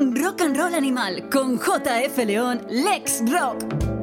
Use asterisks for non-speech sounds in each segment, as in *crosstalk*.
Rock and Roll Animal con JF León, Lex Rock.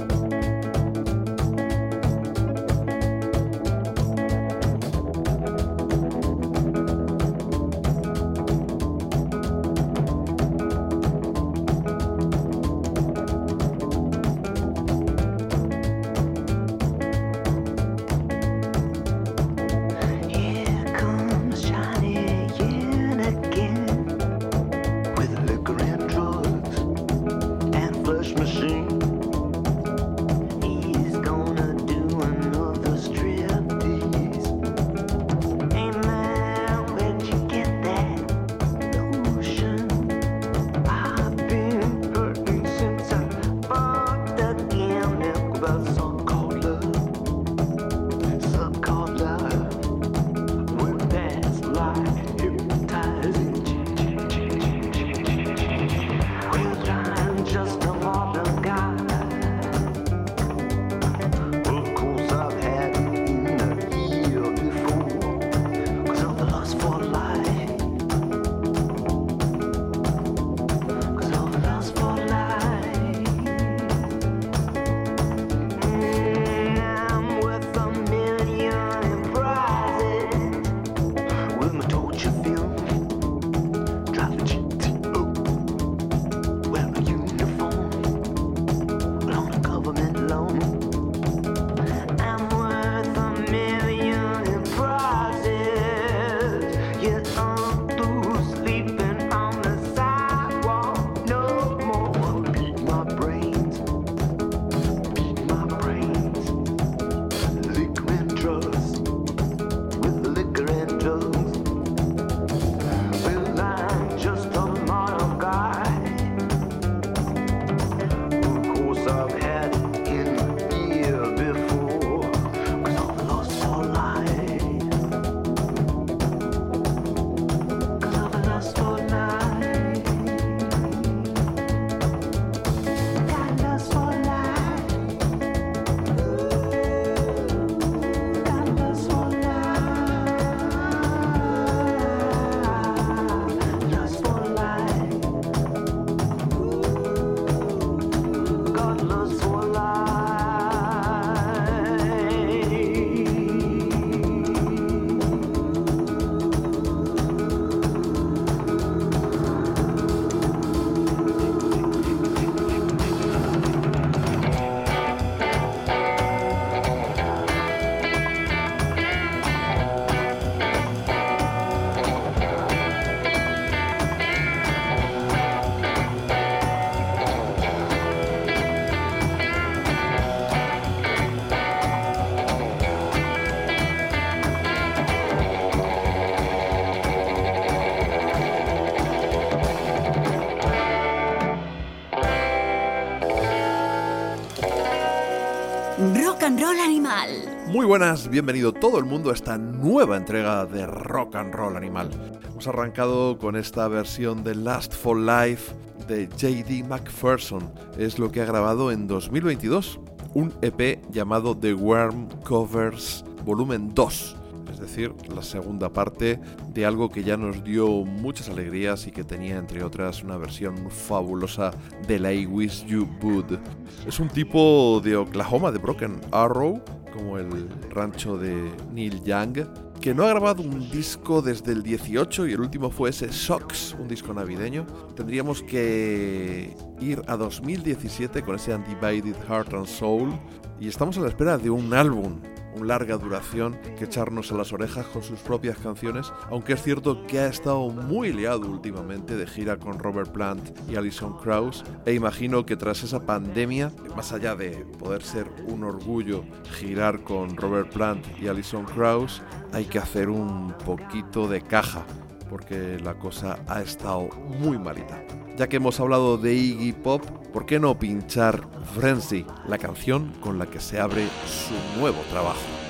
Muy buenas, bienvenido todo el mundo a esta nueva entrega de Rock and Roll Animal. Hemos arrancado con esta versión de Last for Life de JD McPherson. Es lo que ha grabado en 2022, un EP llamado The Worm Covers Volumen 2 es decir, la segunda parte de algo que ya nos dio muchas alegrías y que tenía, entre otras, una versión fabulosa de la I Wish You Would. Es un tipo de Oklahoma, de Broken Arrow, como el rancho de Neil Young, que no ha grabado un disco desde el 18 y el último fue ese Socks, un disco navideño. Tendríamos que ir a 2017 con ese Undivided Heart and Soul y estamos a la espera de un álbum larga duración que echarnos a las orejas con sus propias canciones, aunque es cierto que ha estado muy liado últimamente de gira con Robert Plant y Alison Krauss, e imagino que tras esa pandemia, más allá de poder ser un orgullo girar con Robert Plant y Alison Krauss, hay que hacer un poquito de caja, porque la cosa ha estado muy malita. Ya que hemos hablado de Iggy Pop, ¿por qué no pinchar Frenzy, la canción con la que se abre su nuevo trabajo?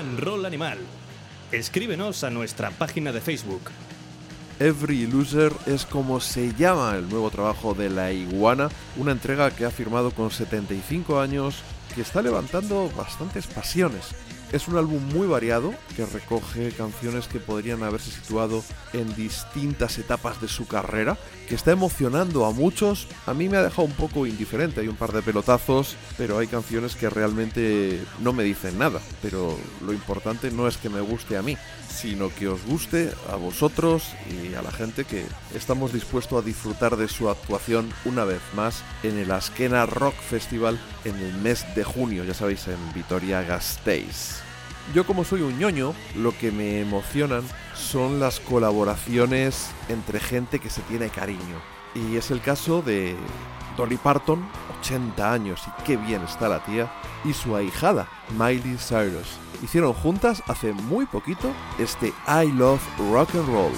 And Roll Animal. Escríbenos a nuestra página de Facebook. Every Loser es como se llama el nuevo trabajo de La Iguana, una entrega que ha firmado con 75 años que está levantando bastantes pasiones. Es un álbum muy variado que recoge canciones que podrían haberse situado en distintas etapas de su carrera, que está emocionando a muchos. A mí me ha dejado un poco indiferente, hay un par de pelotazos, pero hay canciones que realmente no me dicen nada. Pero lo importante no es que me guste a mí, sino que os guste a vosotros y a la gente que estamos dispuestos a disfrutar de su actuación una vez más en el Askena Rock Festival en el mes de junio, ya sabéis, en Vitoria-Gasteiz. Yo como soy un ñoño, lo que me emocionan son las colaboraciones entre gente que se tiene cariño. Y es el caso de Dolly Parton, 80 años y qué bien está la tía, y su ahijada, Miley Cyrus. Hicieron juntas hace muy poquito este I Love Rock and Roll.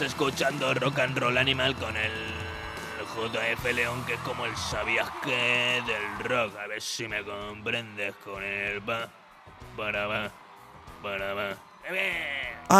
Escuchando Rock and Roll Animal con el JF León, que es como el sabías que del rock. A ver si me comprendes con el pa, para va, para va.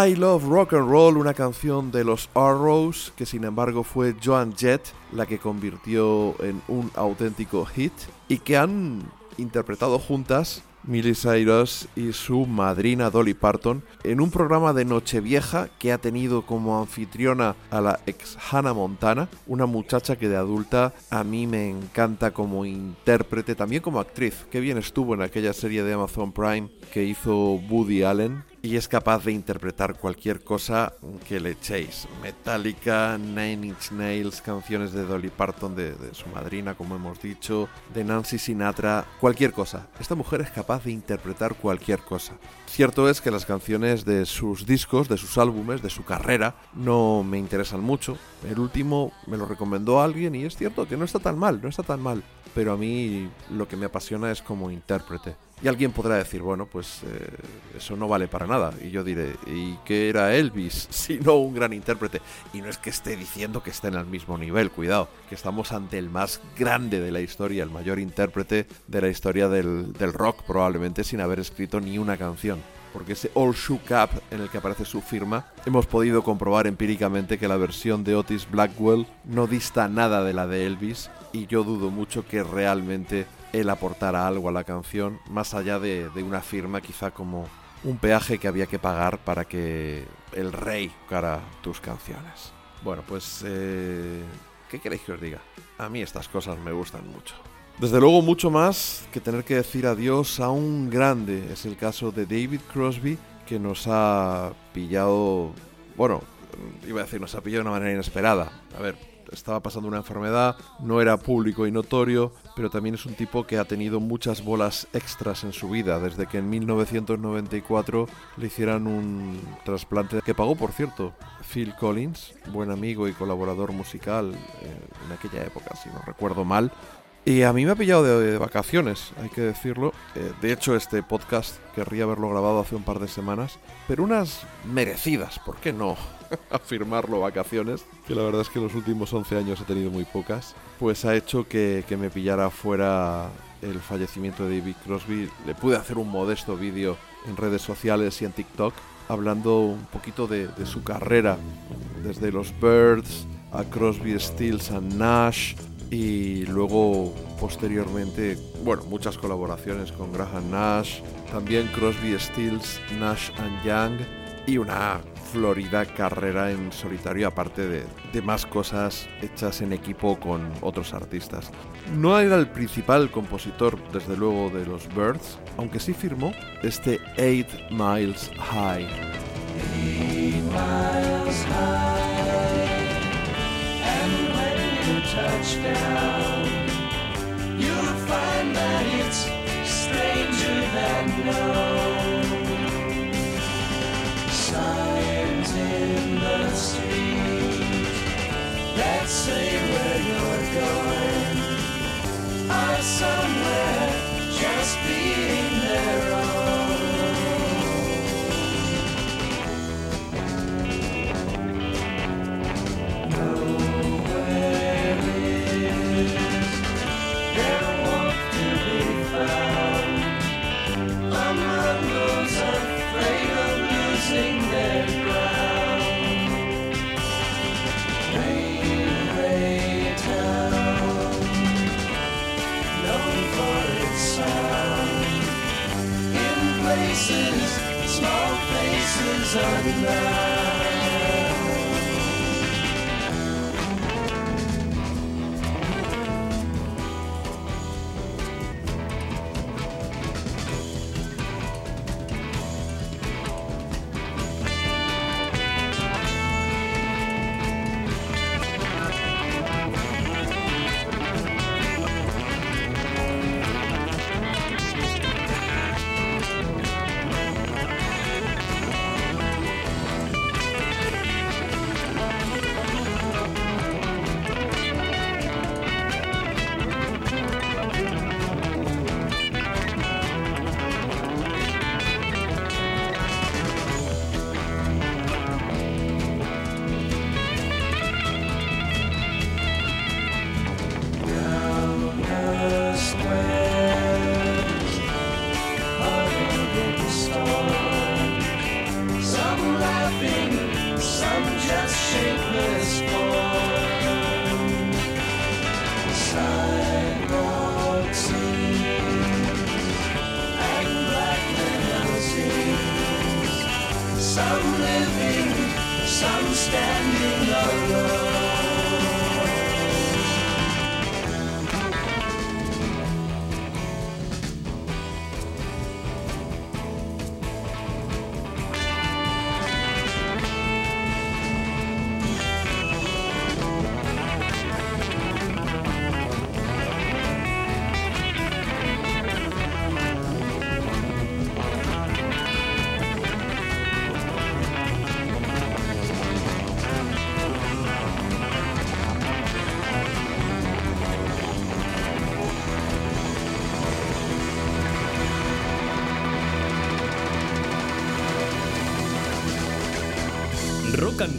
I Love Rock and Roll, una canción de los Arrows, que sin embargo fue Joan Jett la que convirtió en un auténtico hit y que han interpretado juntas Miley Cyrus y su madrina Dolly Parton en un programa de Nochevieja que ha tenido como anfitriona a la ex Hannah Montana, una muchacha que de adulta a mí me encanta como intérprete, también como actriz. Qué bien estuvo en aquella serie de Amazon Prime que hizo Woody Allen y es capaz de interpretar cualquier cosa que le echéis. Metallica, Nine Inch Nails, canciones de Dolly Parton, de, su madrina, como hemos dicho, de Nancy Sinatra, cualquier cosa. Esta mujer es capaz de interpretar cualquier cosa. Cierto es que las canciones de sus discos, de sus álbumes, de su carrera, no me interesan mucho. El último me lo recomendó alguien y es cierto que no está tan mal, no está tan mal. Pero a mí lo que me apasiona es como intérprete. Y alguien podrá decir, bueno, pues eh, eso no vale para nada. Y yo diré, ¿y qué era Elvis *laughs* si no un gran intérprete? Y no es que esté diciendo que esté en el mismo nivel, cuidado, que estamos ante el más grande de la historia, el mayor intérprete de la historia del, del rock, probablemente sin haber escrito ni una canción porque ese All Shook Up en el que aparece su firma, hemos podido comprobar empíricamente que la versión de Otis Blackwell no dista nada de la de Elvis y yo dudo mucho que realmente él aportara algo a la canción, más allá de, una firma quizá como un peaje que había que pagar para que el rey tocara tus canciones. Bueno, pues... Eh, ¿Qué queréis que os diga? A mí estas cosas me gustan mucho. Desde luego mucho más que tener que decir adiós a un grande. Es el caso de David Crosby que nos ha pillado, bueno, iba a decir, nos ha pillado de una manera inesperada. A ver, estaba pasando una enfermedad, no era público y notorio, pero también es un tipo que ha tenido muchas bolas extras en su vida, desde que en 1994 le hicieran un trasplante que pagó, por cierto, Phil Collins, buen amigo y colaborador musical eh, en aquella época, si no recuerdo mal. Y a mí me ha pillado de, vacaciones, hay que decirlo. Eh, de hecho, este podcast querría haberlo grabado hace un par de semanas, pero unas merecidas, ¿por qué no? *laughs* afirmarlo vacaciones, que la verdad es que los últimos 11 años he tenido muy pocas, pues ha hecho que, me pillara fuera el fallecimiento de David Crosby. Le pude hacer un modesto vídeo en redes sociales y en TikTok hablando un poquito de, de su carrera, desde los Birds a Crosby, Stills and Nash, y luego posteriormente, bueno, muchas colaboraciones con Graham Nash, también Crosby, Stills, Nash and Young y una florida carrera en solitario aparte de, de, más cosas hechas en equipo con otros artistas. No era el principal compositor, desde luego, de los Birds, aunque sí firmó este 8 Miles High. miles high touchdown, you'll find that it's stranger than known. Signs in the street. That say where you're going. Are somewhere just being their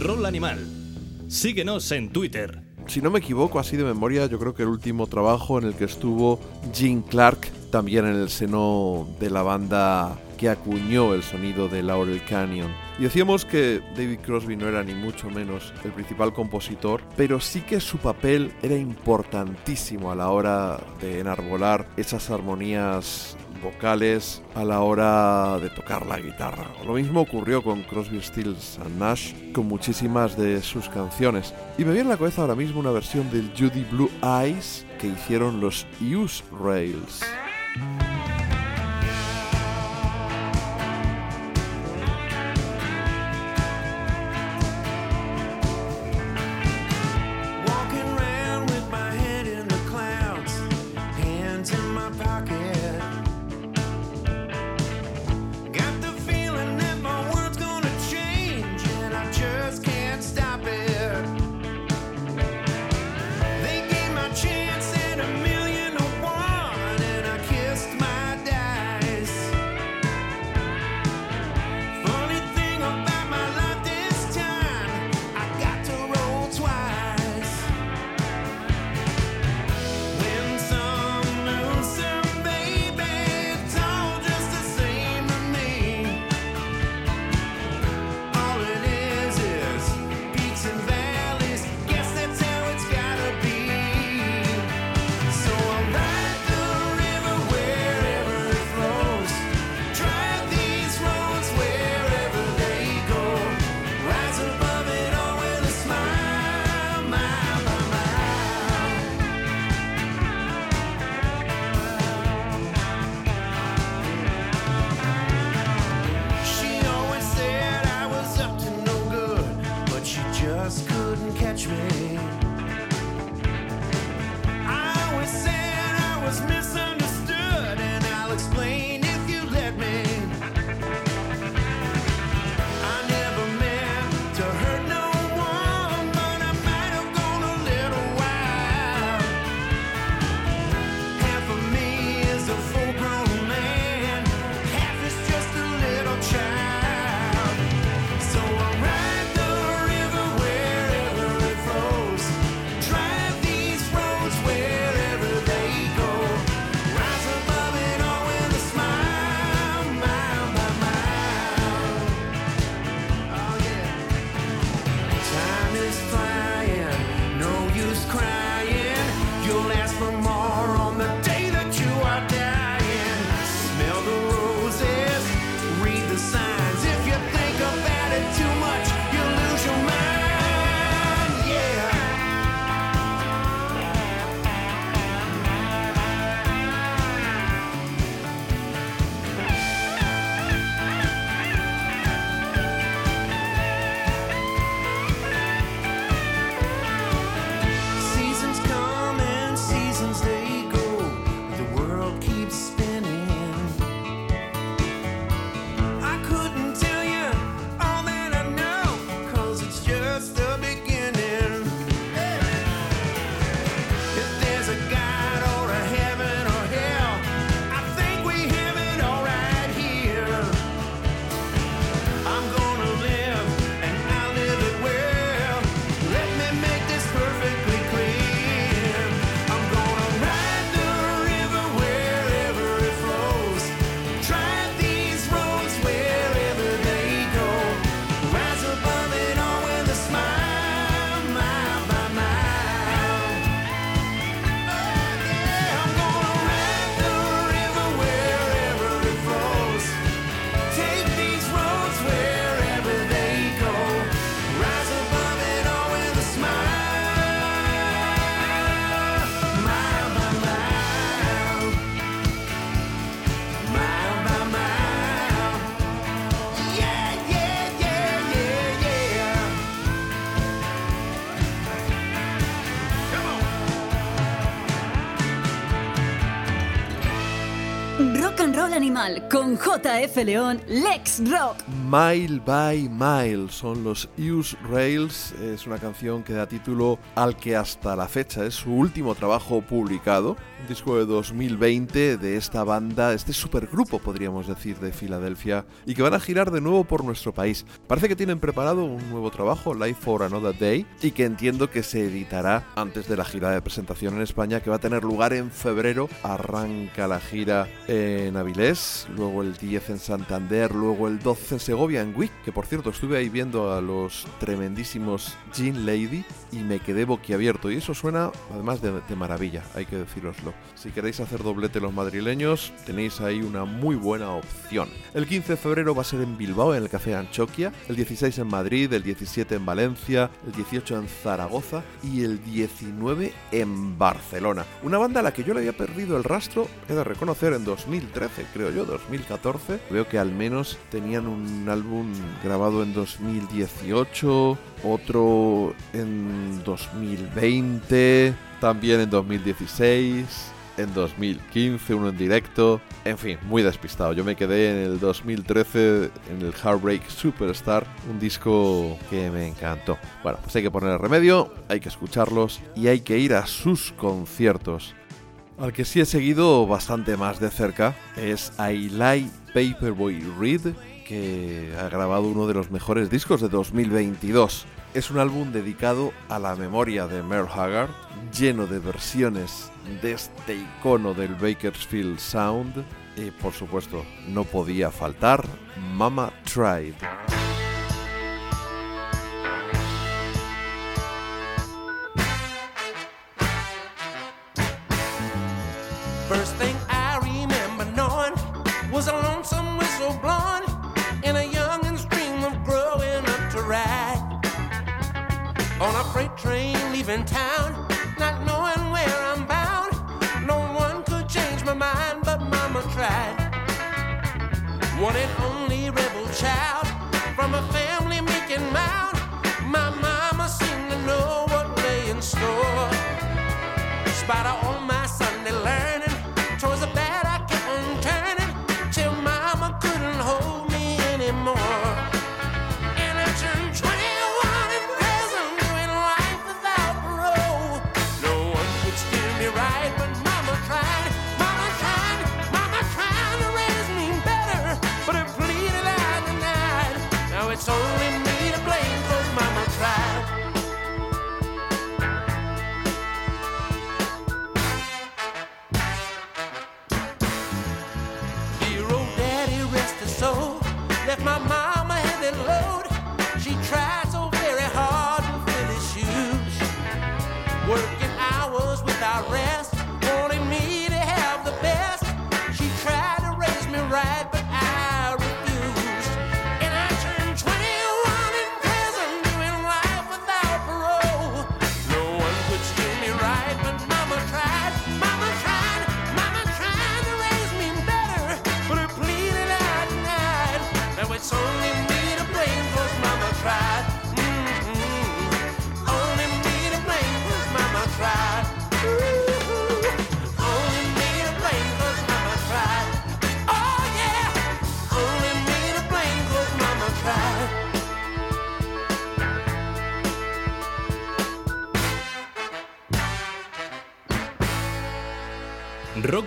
Roll Animal. Síguenos en Twitter. Si no me equivoco, así de memoria, yo creo que el último trabajo en el que estuvo Gene Clark, también en el seno de la banda que acuñó el sonido de Laurel Canyon. Y decíamos que David Crosby no era ni mucho menos el principal compositor, pero sí que su papel era importantísimo a la hora de enarbolar esas armonías vocales a la hora de tocar la guitarra. Lo mismo ocurrió con Crosby, Stills and Nash con muchísimas de sus canciones. Y me viene a la cabeza ahora mismo una versión del Judy Blue Eyes que hicieron los Use Rails. Animal con JF León, Lex Rock. Mile by Mile son los Use Rails. Es una canción que da título al que hasta la fecha es su último trabajo publicado. Disco de 2020 de esta banda, este supergrupo podríamos decir de Filadelfia, y que van a girar de nuevo por nuestro país. Parece que tienen preparado un nuevo trabajo, Life for Another Day, y que entiendo que se editará antes de la gira de presentación en España que va a tener lugar en febrero. Arranca la gira en Avilés, luego el 10 en Santander, luego el 12 en Segovia, en Wick, que por cierto estuve ahí viendo a los tremendísimos Jean Lady y me quedé boquiabierto. Y eso suena además de, maravilla, hay que deciroslo. Si queréis hacer doblete los madrileños, tenéis ahí una muy buena opción. El 15 de febrero va a ser en Bilbao, en el Café Anchoquia, el 16 en Madrid, el 17 en Valencia, el 18 en Zaragoza y el 19 en Barcelona. Una banda a la que yo le había perdido el rastro, he de reconocer, en 2013, creo yo, 2014. Veo que al menos tenían un álbum grabado en 2018, otro en 2020, también en 2016 en 2015, uno en directo. En fin, muy despistado. Yo me quedé en el 2013 en el Heartbreak Superstar, un disco que me encantó. Bueno, pues hay que poner el remedio, hay que escucharlos y hay que ir a sus conciertos. Al que sí he seguido bastante más de cerca es Ailai Paperboy Reed, que ha grabado uno de los mejores discos de 2022. Es un álbum dedicado a la memoria de Merle Haggard, lleno de versiones de este icono del Bakersfield Sound. Y por supuesto, no podía faltar Mama Tried.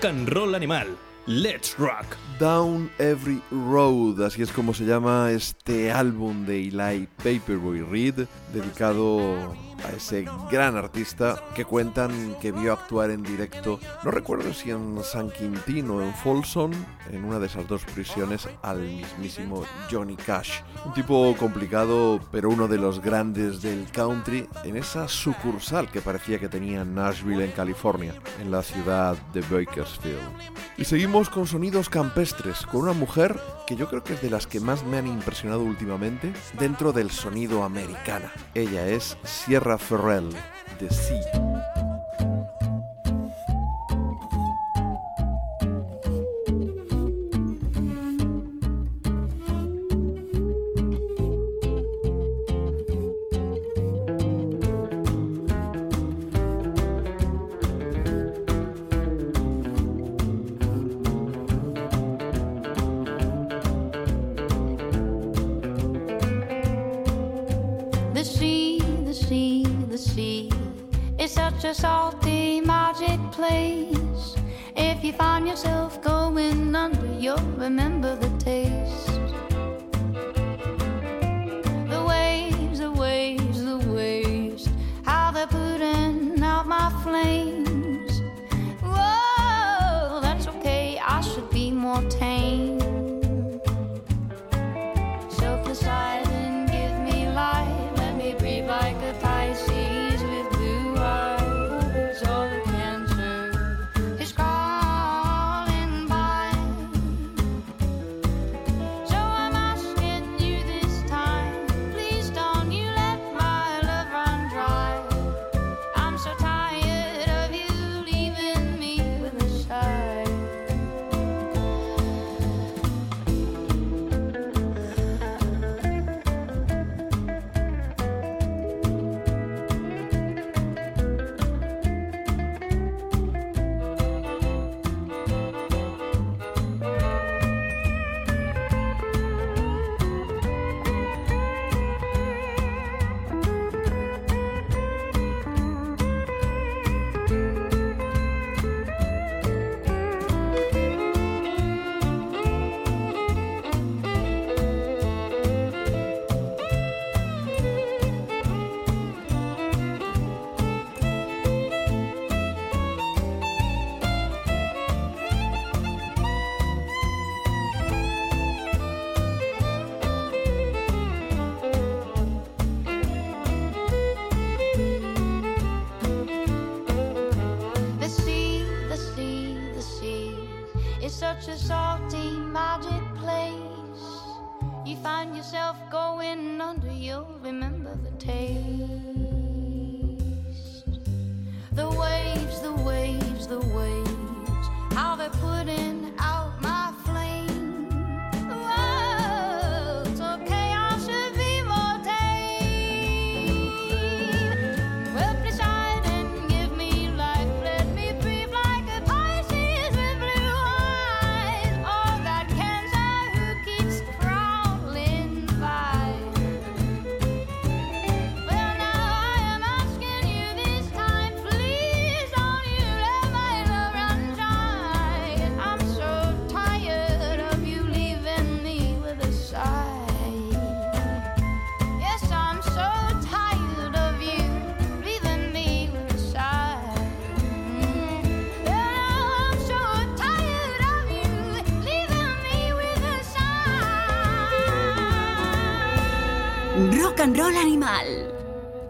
Rock and Roll Animal. Let's Rock. Down Every Road, así es como se llama este álbum de Eli Paperboy Reed, dedicado a ese gran artista que cuentan que vio actuar en directo, no recuerdo si en San Quintín o en Folsom, en una de esas dos prisiones, al mismísimo Johnny Cash. Un tipo complicado, pero uno de los grandes del country en esa sucursal que parecía que tenía Nashville en California, en la ciudad de Bakersfield. Y seguimos con sonidos campestres, con una mujer que yo creo que es de las que más me han impresionado últimamente dentro del sonido americana. Ella es Sierra Ferrell, de Sea.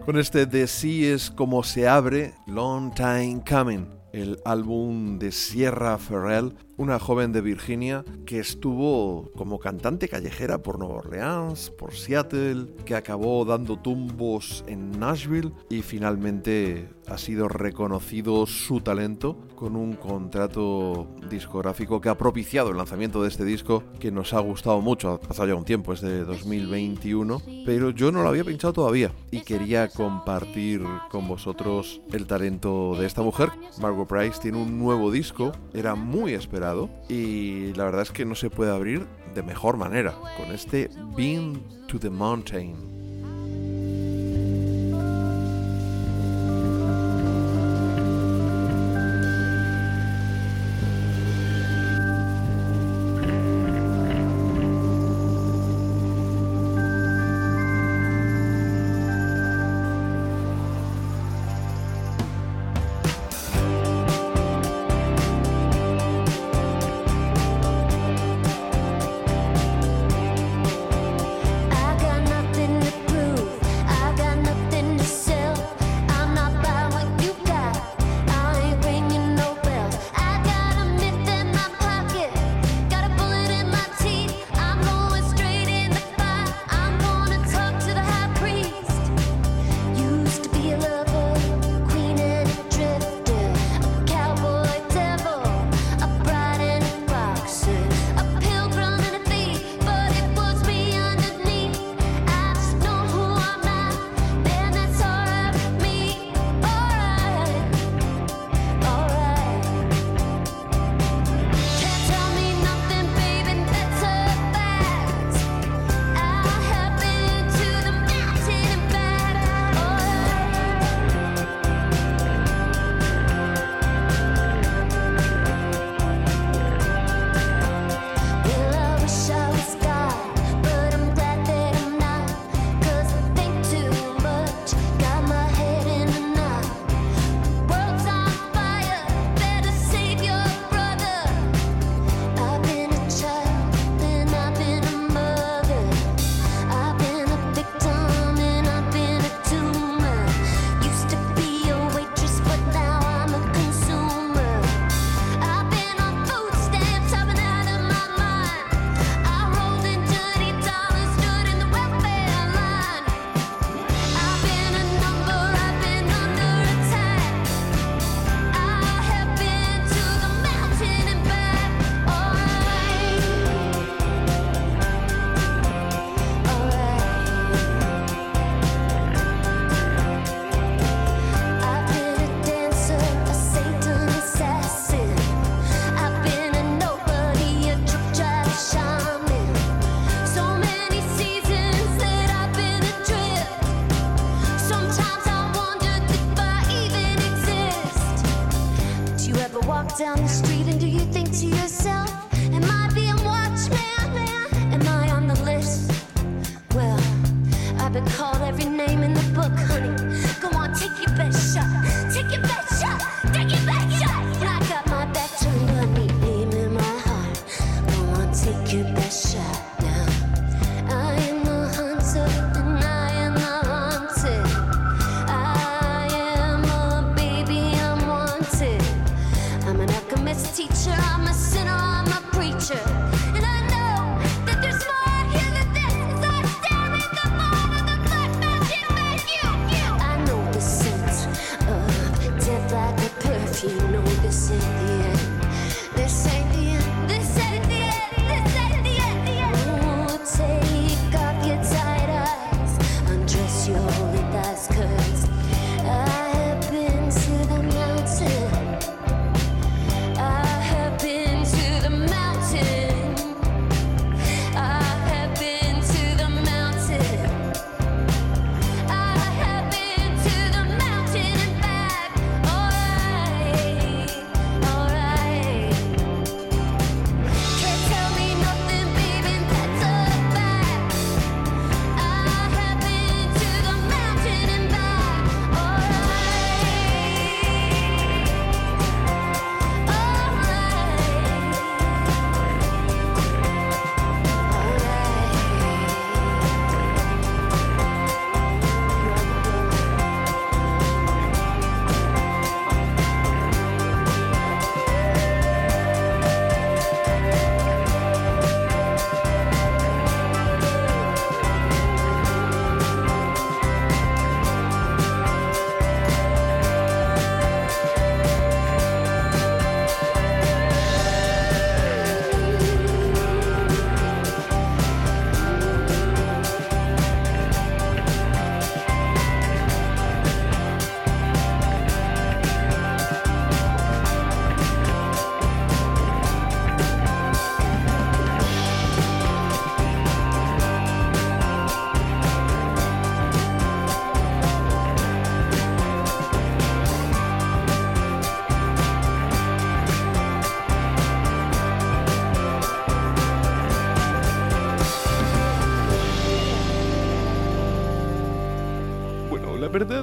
Con este The Sea es como se abre Long Time Coming, el álbum de Sierra Ferrell, una joven de Virginia que estuvo como cantante callejera por Nueva Orleans, por Seattle, que acabó dando tumbos en Nashville y finalmente ha sido reconocido su talento con un contrato discográfico que ha propiciado el lanzamiento de este disco que nos ha gustado mucho. Ha pasado ya un tiempo, es de 2021, pero yo no lo había pinchado todavía y quería compartir con vosotros el talento de esta mujer. Margot Price tiene un nuevo disco, era muy esperado y la verdad es que no se puede abrir de mejor manera con este Been to the Mountain.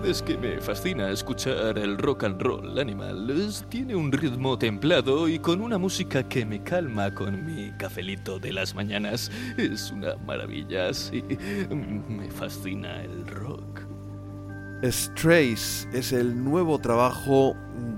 Es que me fascina escuchar el rock and roll animal. Tiene un ritmo templado y con una música que me calma con mi cafelito de las mañanas. Es una maravilla, sí. Me fascina el rock. Strays es el nuevo trabajo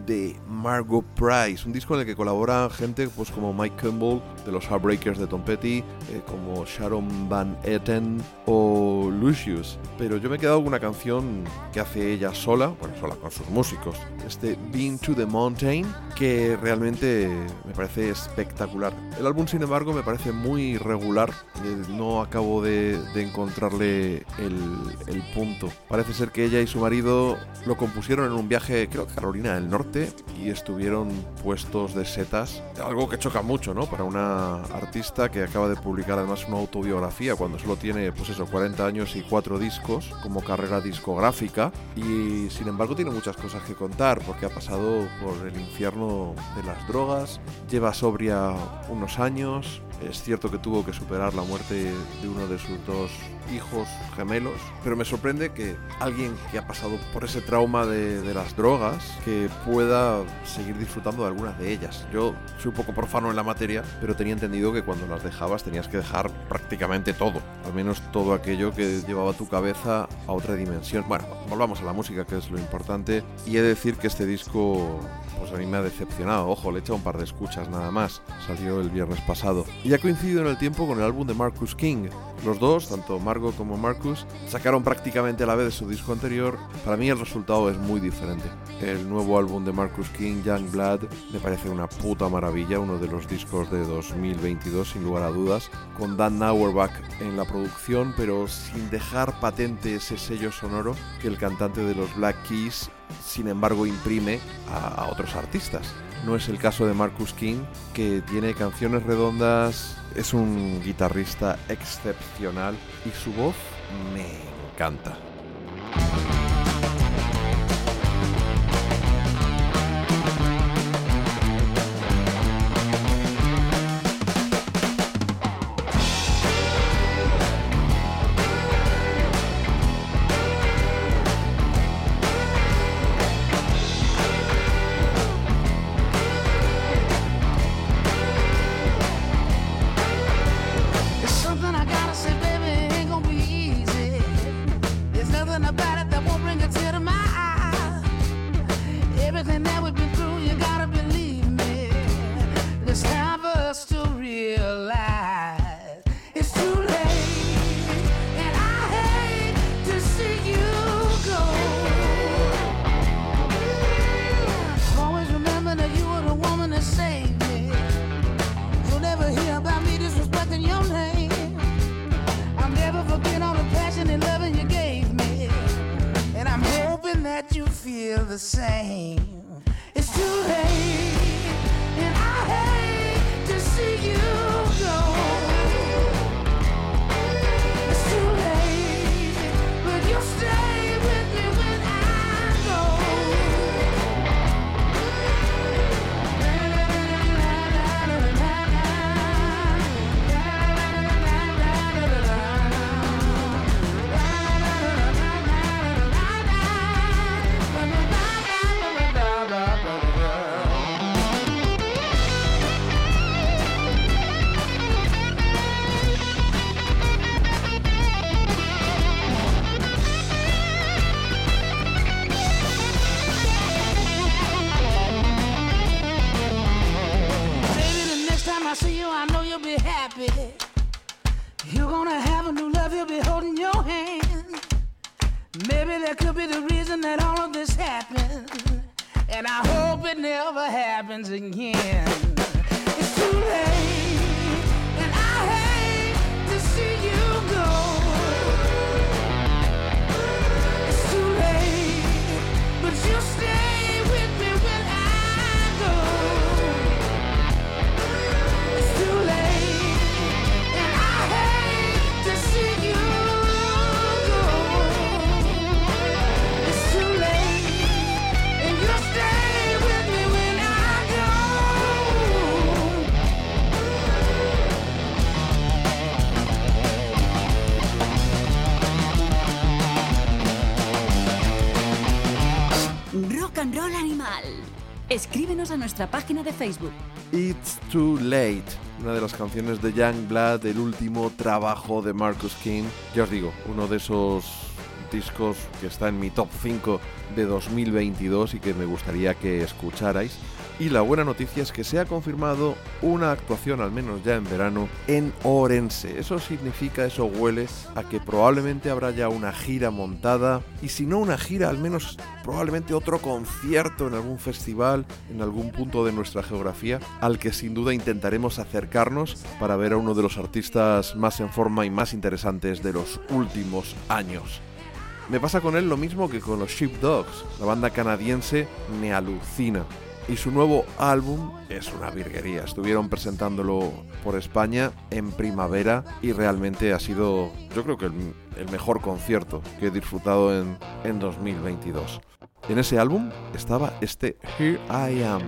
de Margot Price, un disco en el que colaboran gente pues como Mike Campbell de los Heartbreakers de Tom Petty, eh, como Sharon Van Etten o Lucius. Pero yo me he quedado con una canción que hace ella sola, bueno, sola con sus músicos, este Been to the Mountain, que realmente me parece espectacular. El álbum, sin embargo, me parece muy regular, eh, no acabo de, de encontrarle el, el punto. Parece ser que ella y su marido lo compusieron en un viaje, creo que Carolina del Norte, y estuvieron puestos de setas, algo que choca mucho, ¿no? Para una artista que acaba de publicar además una autobiografía cuando solo tiene, pues eso, 40 años y 4 discos como carrera discográfica, y sin embargo tiene muchas cosas que contar, porque ha pasado por el infierno de las drogas, lleva sobria unos años, es cierto que tuvo que superar la muerte de uno de sus dos hijos gemelos, pero me sorprende que alguien que ha pasado por ese trauma de, las drogas, que pueda seguir disfrutando de algunas de ellas. Yo soy un poco profano en la materia, pero tenía entendido que cuando las dejabas tenías que dejar prácticamente todo, al menos todo aquello que llevaba tu cabeza a otra dimensión. Bueno, volvamos a la música, que es lo importante, y he de decir que este disco pues a mí me ha decepcionado. Ojo, le he echado un par de escuchas nada más. Salió el viernes pasado. Y ha coincidido en el tiempo con el álbum de Marcus King. Los dos, tanto Margot como Marcus, sacaron prácticamente a la vez de su disco anterior. Para mí el resultado es muy diferente. El nuevo álbum de Marcus King, Young Blood, me parece una puta maravilla, uno de los discos de 2022 sin lugar a dudas, con Dan Auerbach en la producción, pero sin dejar patente ese sello sonoro que el cantante de los Black Keys sin embargo imprime a, otros artistas. No es el caso de Marcus King, que tiene canciones redondas, es un guitarrista excepcional y su voz me encanta. Nuestra página de Facebook. It's Too Late, una de las canciones de Young Blood, el último trabajo de Marcus King. Ya os digo, uno de esos discos que está en mi top 5 de 2022 y que me gustaría que escucharais. Y la buena noticia es que se ha confirmado una actuación, al menos ya en verano, en Orense. Eso significa, eso huele a que probablemente habrá ya una gira montada. Y si no una gira, al menos probablemente otro concierto en algún festival, en algún punto de nuestra geografía, al que sin duda intentaremos acercarnos para ver a uno de los artistas más en forma y más interesantes de los últimos años. Me pasa con él lo mismo que con los Sheepdogs. La banda canadiense me alucina. Y su nuevo álbum es una virguería. Estuvieron presentándolo por España en primavera y realmente ha sido, yo creo que el, el mejor concierto que he disfrutado en, en 2022. En ese álbum estaba este Here I Am.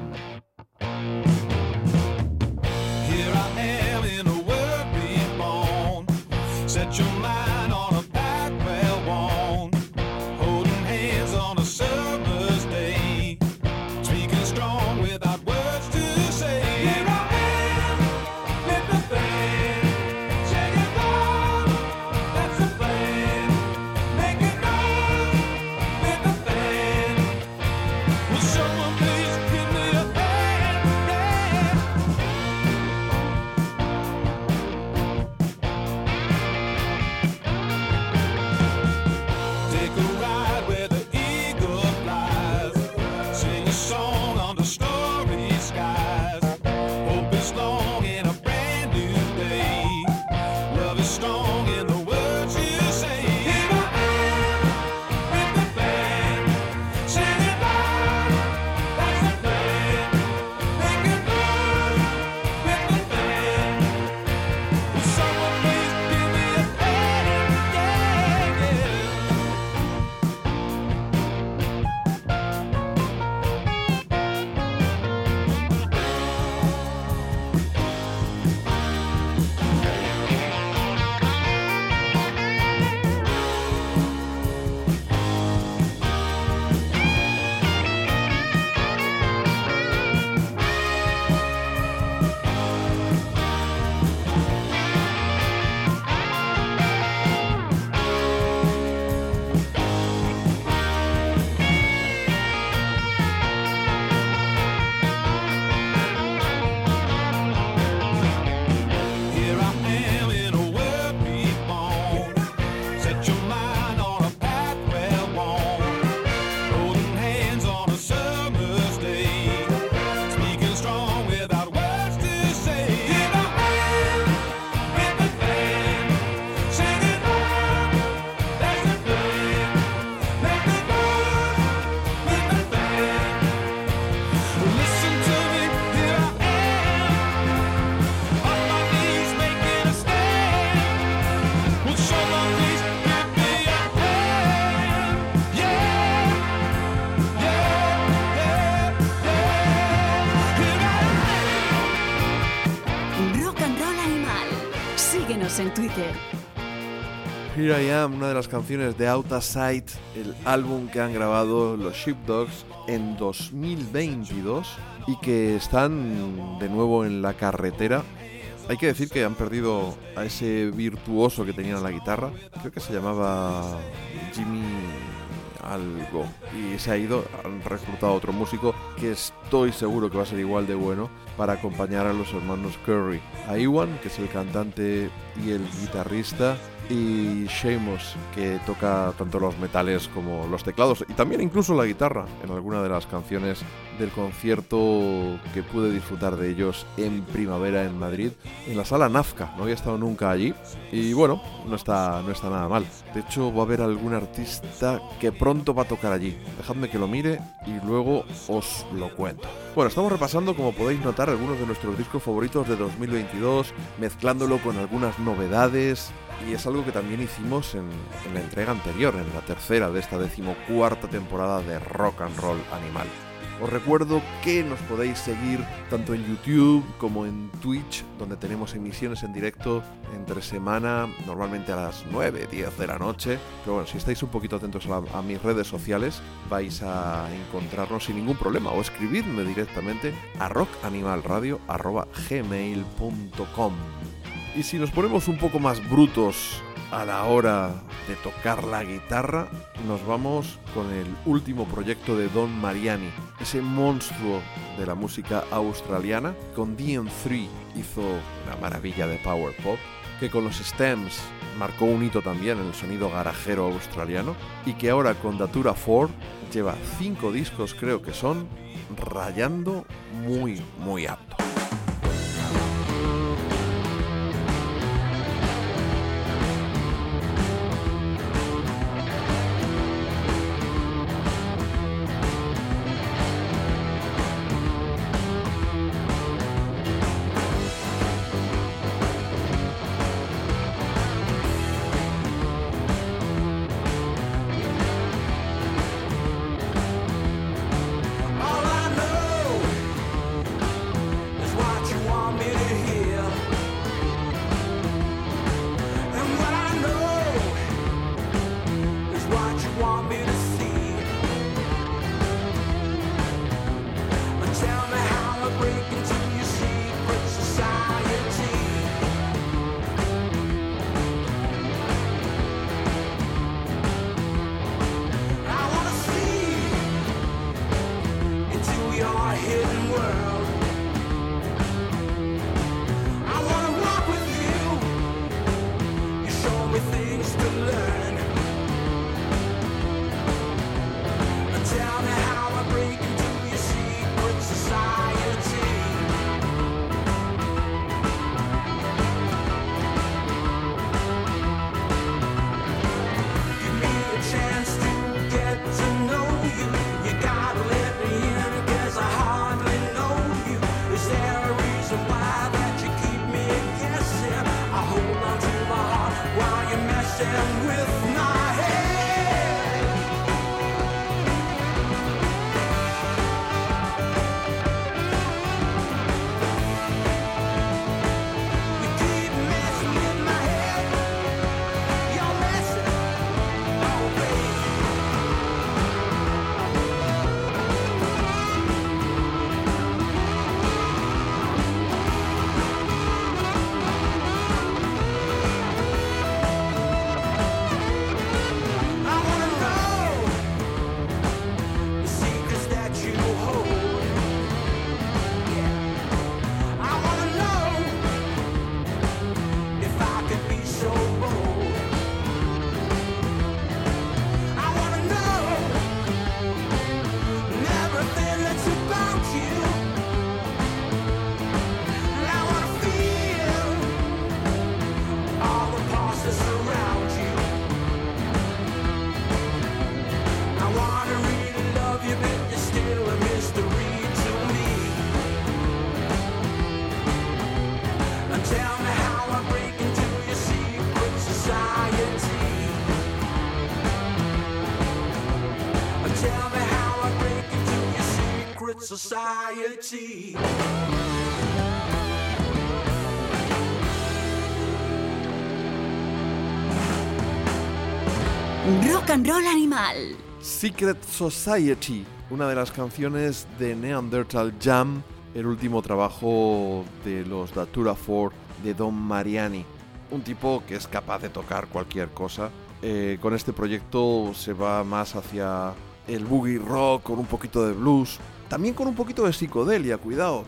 Here I Am, una de las canciones de Outa Sight, el álbum que han grabado los Sheepdogs en 2022 y que están de nuevo en la carretera. Hay que decir que han perdido a ese virtuoso que tenían la guitarra, creo que se llamaba Jimmy algo y se ha ido, han reclutado a otro músico que estoy seguro que va a ser igual de bueno para acompañar a los hermanos Curry. A Iwan, que es el cantante y el guitarrista, y Seamus, que toca tanto los metales como los teclados y también incluso la guitarra en alguna de las canciones del concierto que pude disfrutar de ellos en primavera en Madrid, en la sala Nazca. No había estado nunca allí y bueno, no está, no está nada mal. De hecho, va a haber algún artista que pronto va a tocar allí. Dejadme que lo mire y luego os lo cuento. Bueno, estamos repasando, como podéis notar, algunos de nuestros discos favoritos de 2022, mezclándolo con algunas novedades. Y es algo que también hicimos en, la entrega anterior, en la tercera de esta decimocuarta temporada de Rock and Roll Animal. Os recuerdo que nos podéis seguir tanto en YouTube como en Twitch, donde tenemos emisiones en directo entre semana, normalmente a las 9, 10 de la noche. Pero bueno, si estáis un poquito atentos a mis redes sociales, vais a encontrarnos sin ningún problema o escribidme directamente a rockanimalradio.gmail.com. Y si nos ponemos un poco más brutos a la hora de tocar la guitarra, nos vamos con el último proyecto de Don Mariani, ese monstruo de la música australiana. Con DM3 hizo una maravilla de power pop, que con los Stems marcó un hito también en el sonido garajero australiano, y que ahora con Datura 4 lleva cinco discos, creo que son, rayando muy, muy apto. Society. Rock and Roll Animal. Secret Society, una de las canciones de Neanderthal Jam, el último trabajo de los Datura 4 de Don Mariani. Un tipo que es capaz de tocar cualquier cosa. Eh, con este proyecto se va más hacia el boogie rock, con un poquito de blues, también con un poquito de psicodelia, cuidado.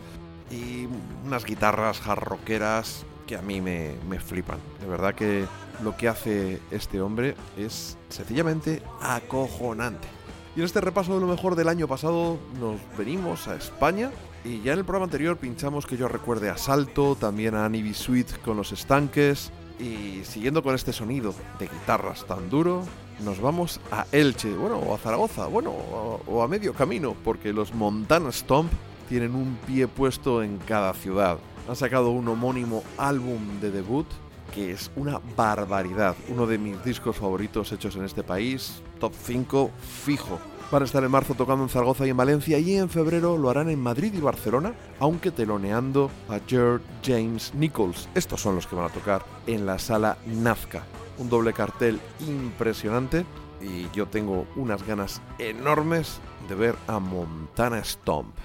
Y unas guitarras hard rockeras que a mí me, me flipan. De verdad que lo que hace este hombre es sencillamente acojonante. Y en este repaso de lo mejor del año pasado nos venimos a España y ya en el programa anterior pinchamos que yo recuerde a Salto, también a Annie. Sweet con los estanques y siguiendo con este sonido de guitarras tan duro, nos vamos a Elche, bueno, o a Zaragoza, bueno, o, a medio camino, porque los Montana Stomp tienen un pie puesto en cada ciudad. Han sacado un homónimo álbum de debut que es una barbaridad, uno de mis discos favoritos hechos en este país, top 5 fijo. Van a estar en marzo tocando en Zaragoza y en Valencia y en febrero lo harán en Madrid y Barcelona, aunque teloneando a George James Nichols. Estos son los que van a tocar en la sala Nazca. Un doble cartel impresionante y yo tengo unas ganas enormes de ver a Montana Stomp.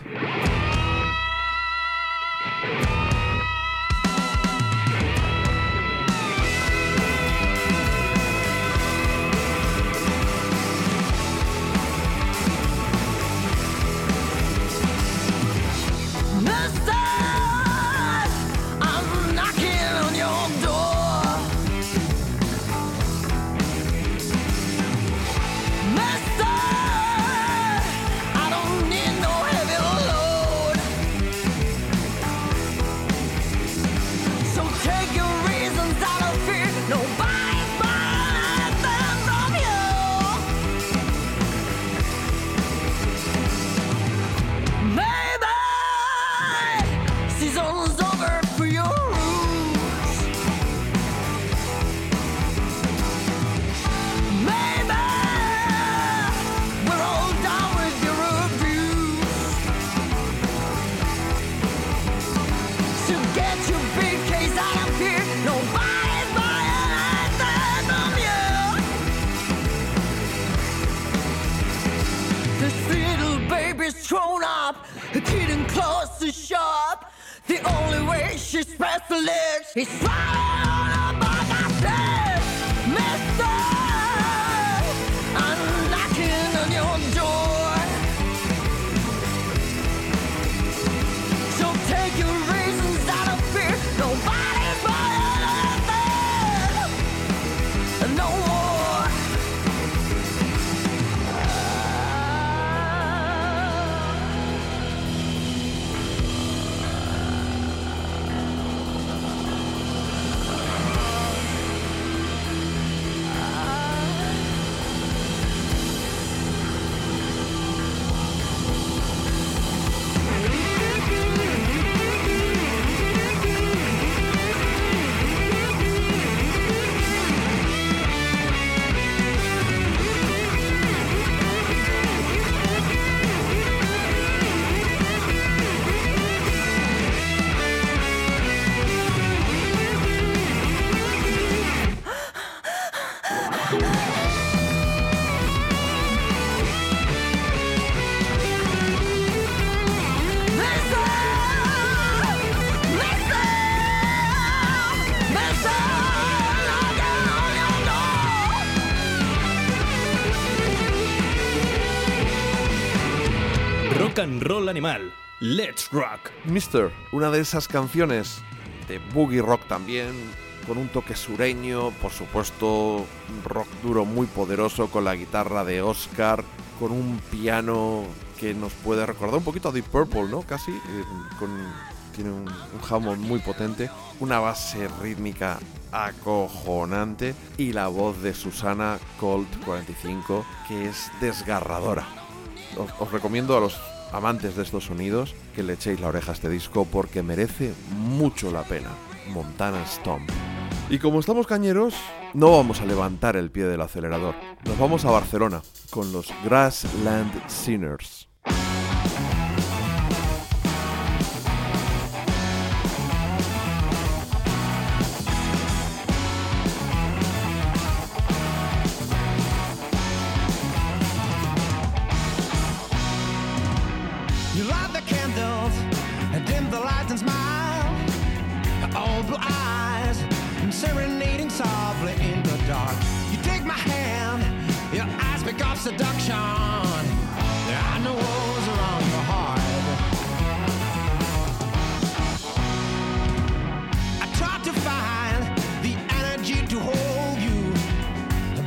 Baby's thrown up, getting close to shop. The only way she spreads the legs is swallowing Roll Animal. Let's Rock. Mister, una de esas canciones de boogie rock también, con un toque sureño, por supuesto, rock duro muy poderoso con la guitarra de Oscar, con un piano que nos puede recordar un poquito a Deep Purple, ¿no? Casi, eh, tiene un, un muy potente, una base rítmica acojonante y la voz de Susana Colt 45 que es desgarradora. Os recomiendo a los amantes de estos sonidos que le echéis la oreja a este disco porque merece mucho la pena. Montana Stomp. Y como estamos cañeros, no vamos a levantar el pie del acelerador. Nos vamos a Barcelona con los Grassland Sinners. Seduction and the walls around your heart. I tried to find the energy to hold you,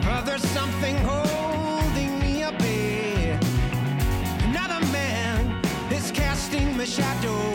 but there's something holding me up here. Another man is casting the shadow,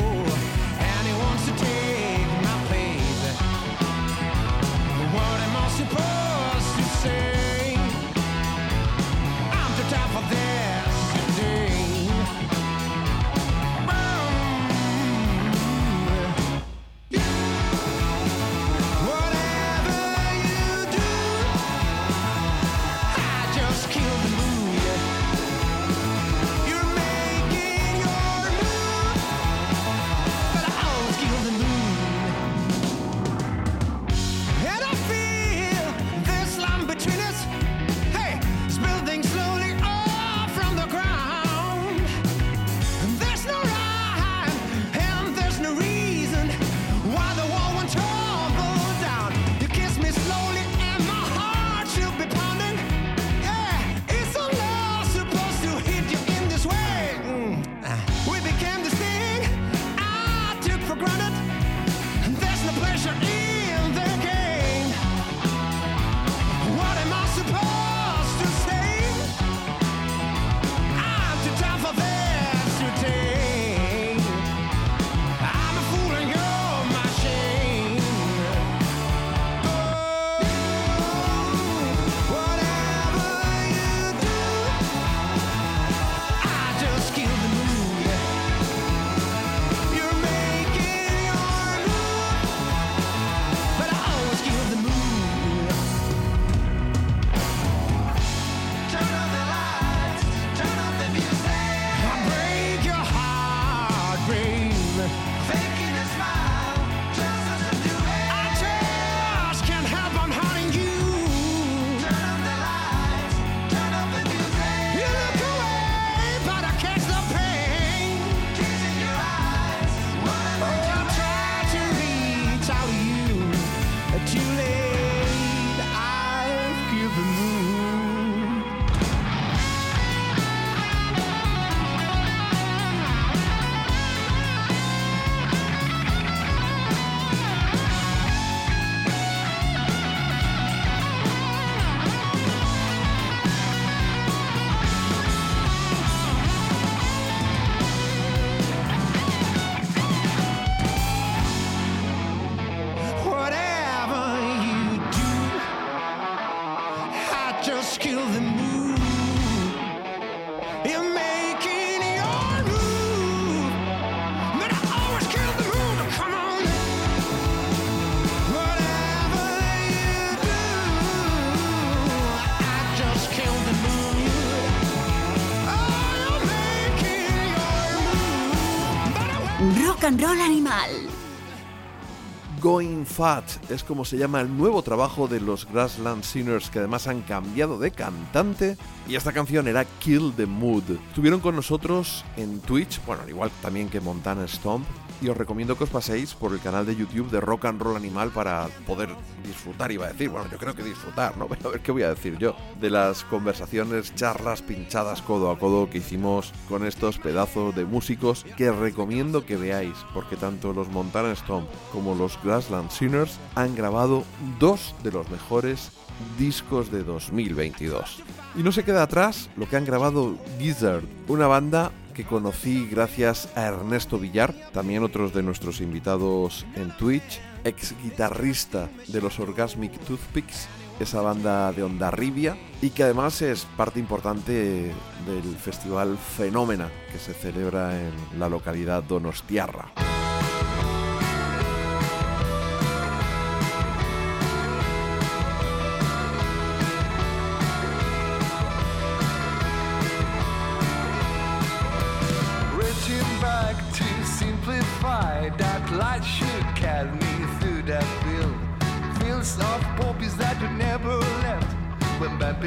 Going Fat es como se llama el nuevo trabajo de los Grassland Singers que además han cambiado de cantante y esta canción era Kill the Mood. Estuvieron con nosotros en Twitch, bueno, al igual también que Montana Stomp y os recomiendo que os paséis por el canal de YouTube de Rock and Roll Animal para poder disfrutar, iba a decir, bueno, yo creo que disfrutar, ¿no? *laughs* Pero a ver qué voy a decir yo, de las conversaciones, charlas pinchadas codo a codo que hicimos con estos pedazos de músicos que recomiendo que veáis, porque tanto los Montana Stomp como los Grassland Singers han grabado dos de los mejores discos de 2022. Y no se queda atrás lo que han grabado Gizzard, una banda que conocí gracias a Ernesto Villar, también otros de nuestros invitados en Twitch, ex guitarrista de los Orgasmic Toothpicks, esa banda de Ondarribia, y que además es parte importante del festival Fenómena que se celebra en la localidad Donostiarra.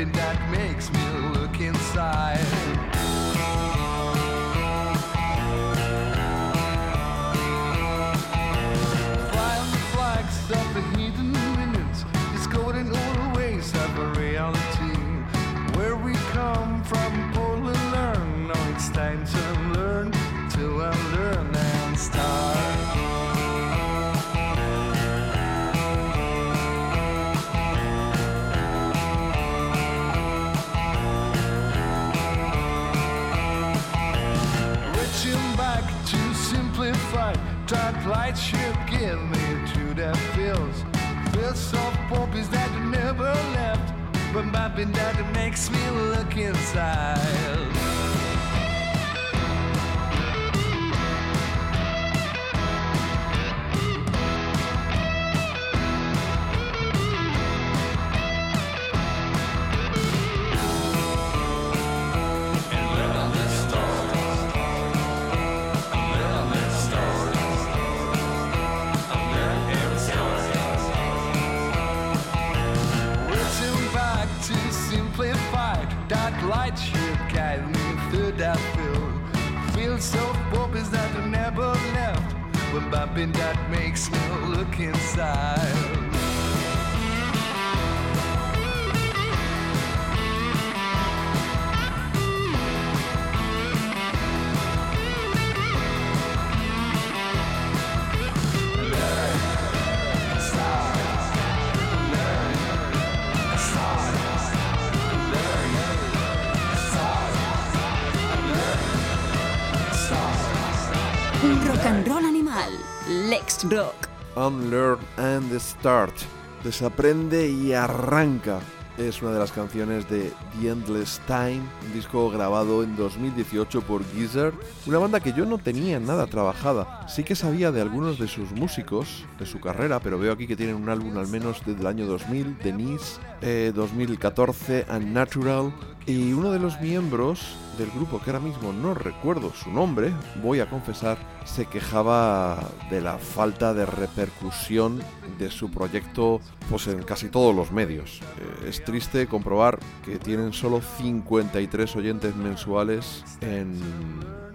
midnight happy that it makes me look inside. That I feel? Feel so focused that I never left. When Bobbin that makes me look inside. Lex Rock. Unlearn and Start. Desaprende y arranca. Es una de las canciones de The Endless Time, un disco grabado en 2018 por Gizzard, una banda que yo no tenía nada trabajada. Sí que sabía de algunos de sus músicos, de su carrera, pero veo aquí que tienen un álbum al menos desde el año 2000, Denise, eh, 2014, Unnatural, y uno de los miembros del grupo, que ahora mismo no recuerdo su nombre, voy a confesar, se quejaba de la falta de repercusión de su proyecto pues en casi todos los medios. Eh, es triste comprobar que tienen solo 53 oyentes mensuales en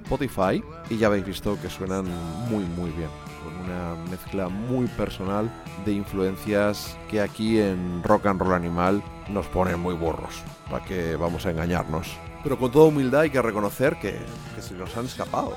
Spotify y ya habéis visto que suenan muy muy bien una mezcla muy personal de influencias que aquí en Rock and Roll Animal nos ponen muy burros, para que vamos a engañarnos. Pero con toda humildad hay que reconocer que, que se nos han escapado.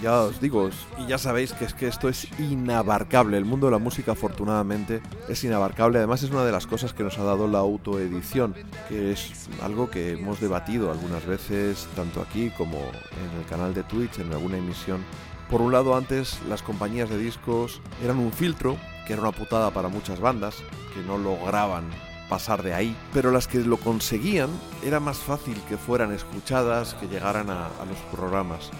Y ya os digo, y ya sabéis que es que esto es inabarcable. El mundo de la música, afortunadamente, es inabarcable. Además, es una de las cosas que nos ha dado la autoedición, que es algo que hemos debatido algunas veces, tanto aquí como en el canal de Twitch, en alguna emisión. Por un lado, antes las compañías de discos eran un filtro, que era una putada para muchas bandas, que no lograban pasar de ahí, pero las que lo conseguían era más fácil que fueran escuchadas, que llegaran a, los programas.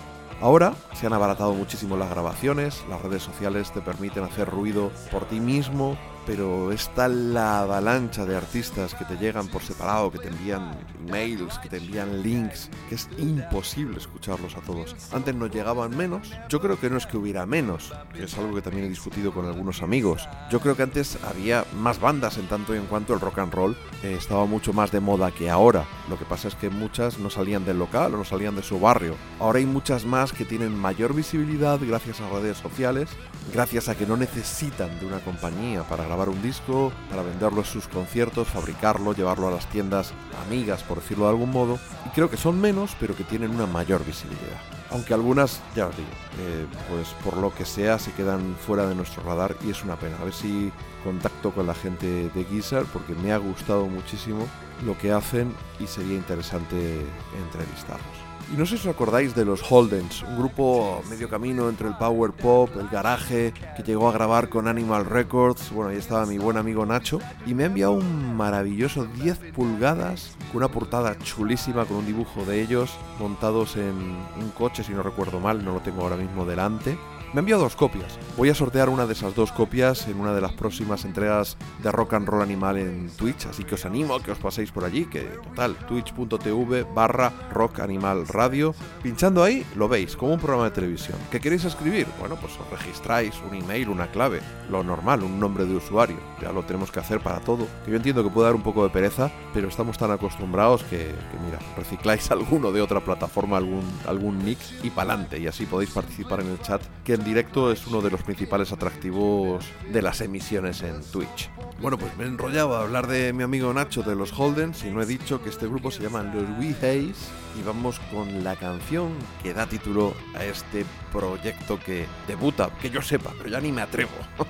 Ahora se han abaratado muchísimo las grabaciones, las redes sociales te permiten hacer ruido por ti mismo, pero está la avalancha de artistas que te llegan por separado, que te envían mails, que te envían links, que es imposible escucharlos a todos. Antes nos llegaban menos, yo creo que no es que hubiera menos, que es algo que también he discutido con algunos amigos. Yo creo que antes había más bandas en tanto y en cuanto el rock and roll eh, estaba mucho más de moda que ahora. Lo que pasa es que muchas no salían del local o no salían de su barrio. Ahora hay muchas más que tienen mayor visibilidad gracias a redes sociales, gracias a que no necesitan de una compañía para grabar un disco, para venderlo en sus conciertos, fabricarlo, llevarlo a las tiendas amigas, por decirlo de algún modo. Y creo que son menos, pero que tienen una mayor visibilidad. Aunque algunas, ya os digo, eh, pues por lo que sea se quedan fuera de nuestro radar y es una pena. A ver si contacto con la gente de Gizzard porque me ha gustado muchísimo lo que hacen y sería interesante entrevistarlos. Y no sé si os acordáis de los Holdens, un grupo medio camino entre el power pop, el garaje, que llegó a grabar con Animal Records. Bueno, ahí estaba mi buen amigo Nacho. Y me ha enviado un maravilloso 10 pulgadas con una portada chulísima con un dibujo de ellos montados en un coche, si no recuerdo mal, no lo tengo ahora mismo delante. Me ha enviado dos copias. Voy a sortear una de esas dos copias en una de las próximas entregas de Rock and Roll Animal en Twitch, así que os animo a que os paséis por allí, que total, twitch.tv barra Rock Animal Radio. Pinchando ahí lo veis, como un programa de televisión. ¿Qué queréis escribir? Bueno, pues os registráis un email, una clave, lo normal, un nombre de usuario. Ya lo tenemos que hacer para todo. Que yo entiendo que puede dar un poco de pereza, pero estamos tan acostumbrados que, mira, recicláis *laughs* alguno de otra plataforma, algún, algún nick y pa'lante, y así podéis participar en el chat, en directo es uno de los principales atractivos de las emisiones en Twitch. Bueno, pues me he enrollado a hablar de mi amigo Nacho de los Holdens y no he dicho que este grupo se llama Los We Haze y vamos con la canción que da título a este proyecto que debuta, que yo sepa, pero ya ni me atrevo. *laughs*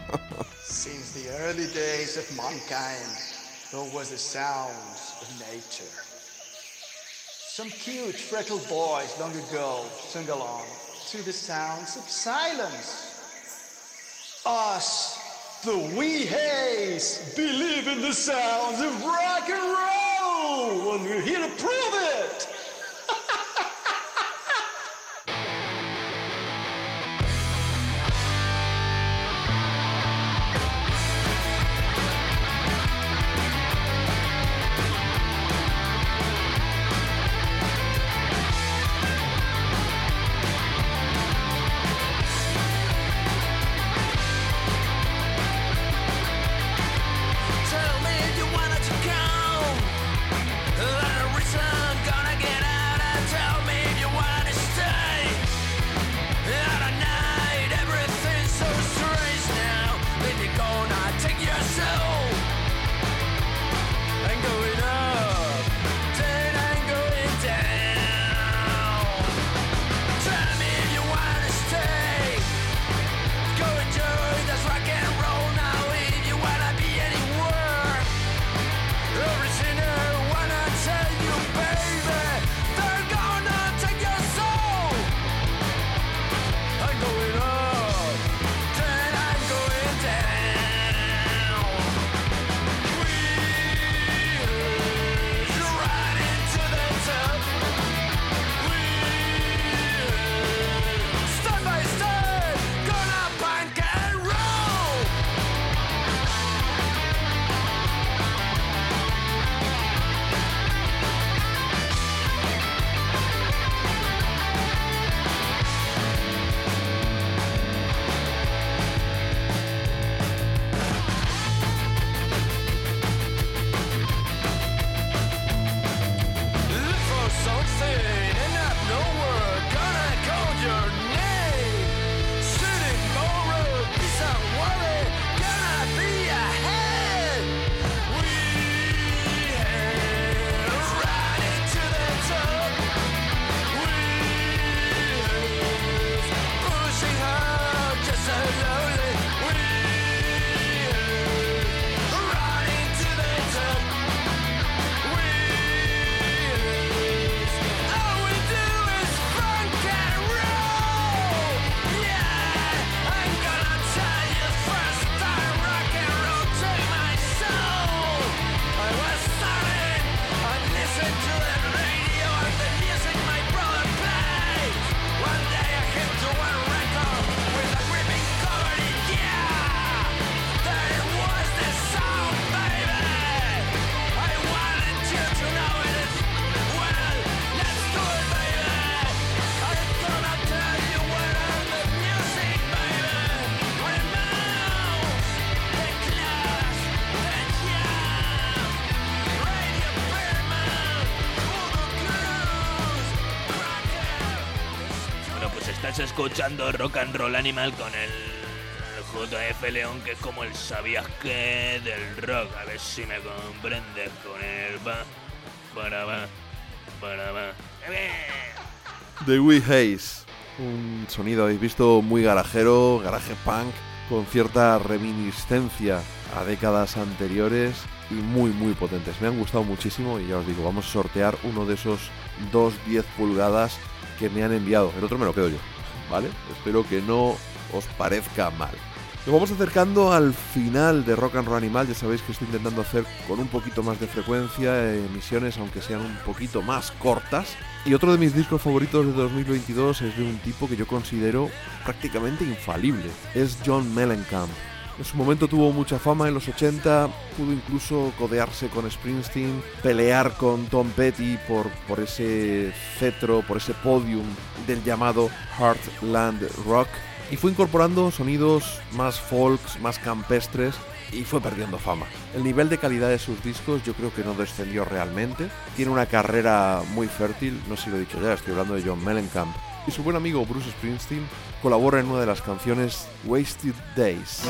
Since the early days of mankind, there was the sounds of nature. Some cute, freckled boys long ago sung along to the sounds of silence. Us, the Wee Hays, believe in the sounds of rock and roll, and we're here to prove it. Escuchando Rock and Roll Animal con el JF León, que es como el sabías que del rock. A ver si me comprendes con el va, para va, para va. The Wee Haze. Un sonido, habéis visto, muy garajero, garaje punk, con cierta reminiscencia a décadas anteriores y muy, muy potentes. Me han gustado muchísimo y ya os digo, vamos a sortear uno de esos dos 10 pulgadas que me han enviado. El otro me lo quedo yo, ¿vale? Espero que no os parezca mal. Nos vamos acercando al final de Rock and Roll Animal. Ya sabéis que estoy intentando hacer con un poquito más de frecuencia emisiones, aunque sean un poquito más cortas. Y otro de mis discos favoritos de 2022 es de un tipo que yo considero prácticamente infalible. Es John Mellencamp. En su momento tuvo mucha fama en los 80, pudo incluso codearse con Springsteen, pelear con Tom Petty por, ese cetro, por ese podium del llamado Heartland Rock y fue incorporando sonidos más folks, más campestres y fue perdiendo fama. El nivel de calidad de sus discos yo creo que no descendió realmente. Tiene una carrera muy fértil, no sé si lo he dicho ya, estoy hablando de John Mellencamp. Y su buen amigo Bruce Springsteen colabora en una de las canciones Wasted Days.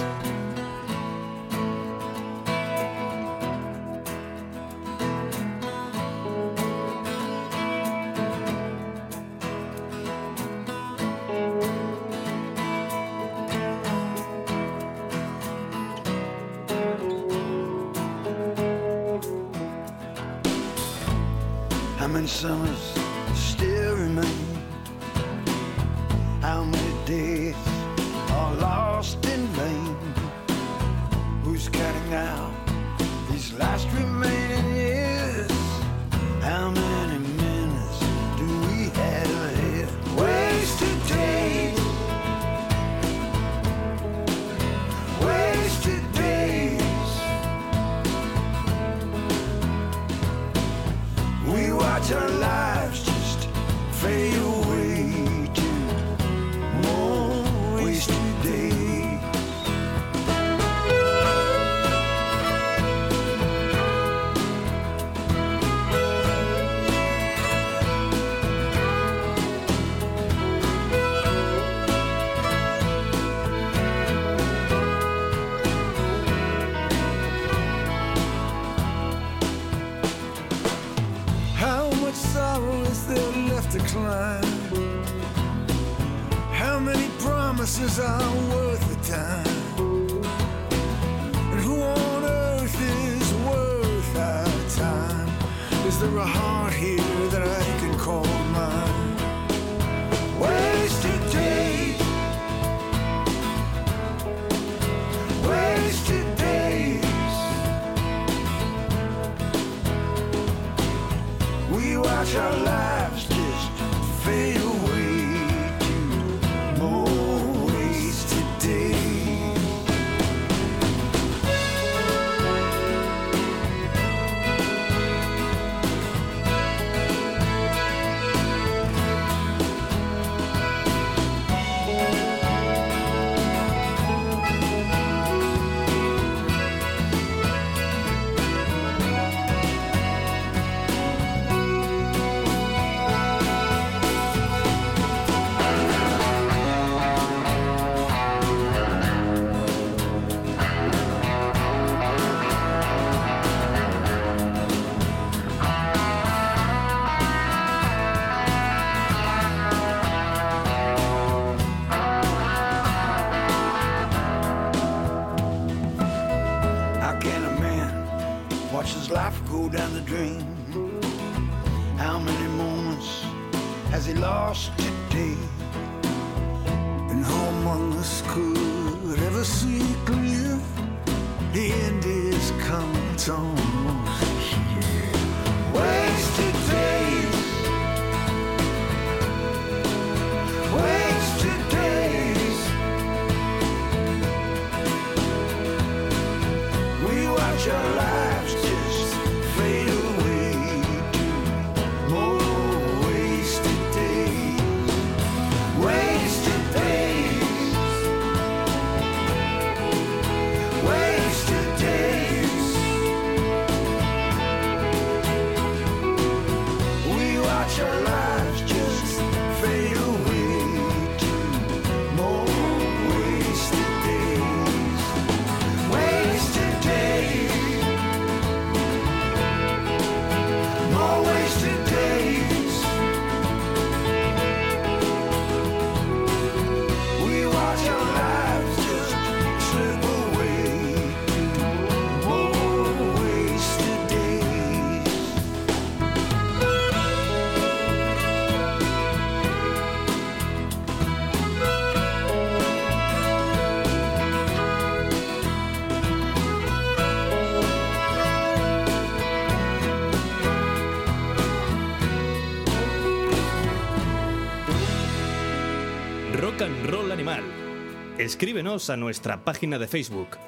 Escríbenos a nuestra página de Facebook.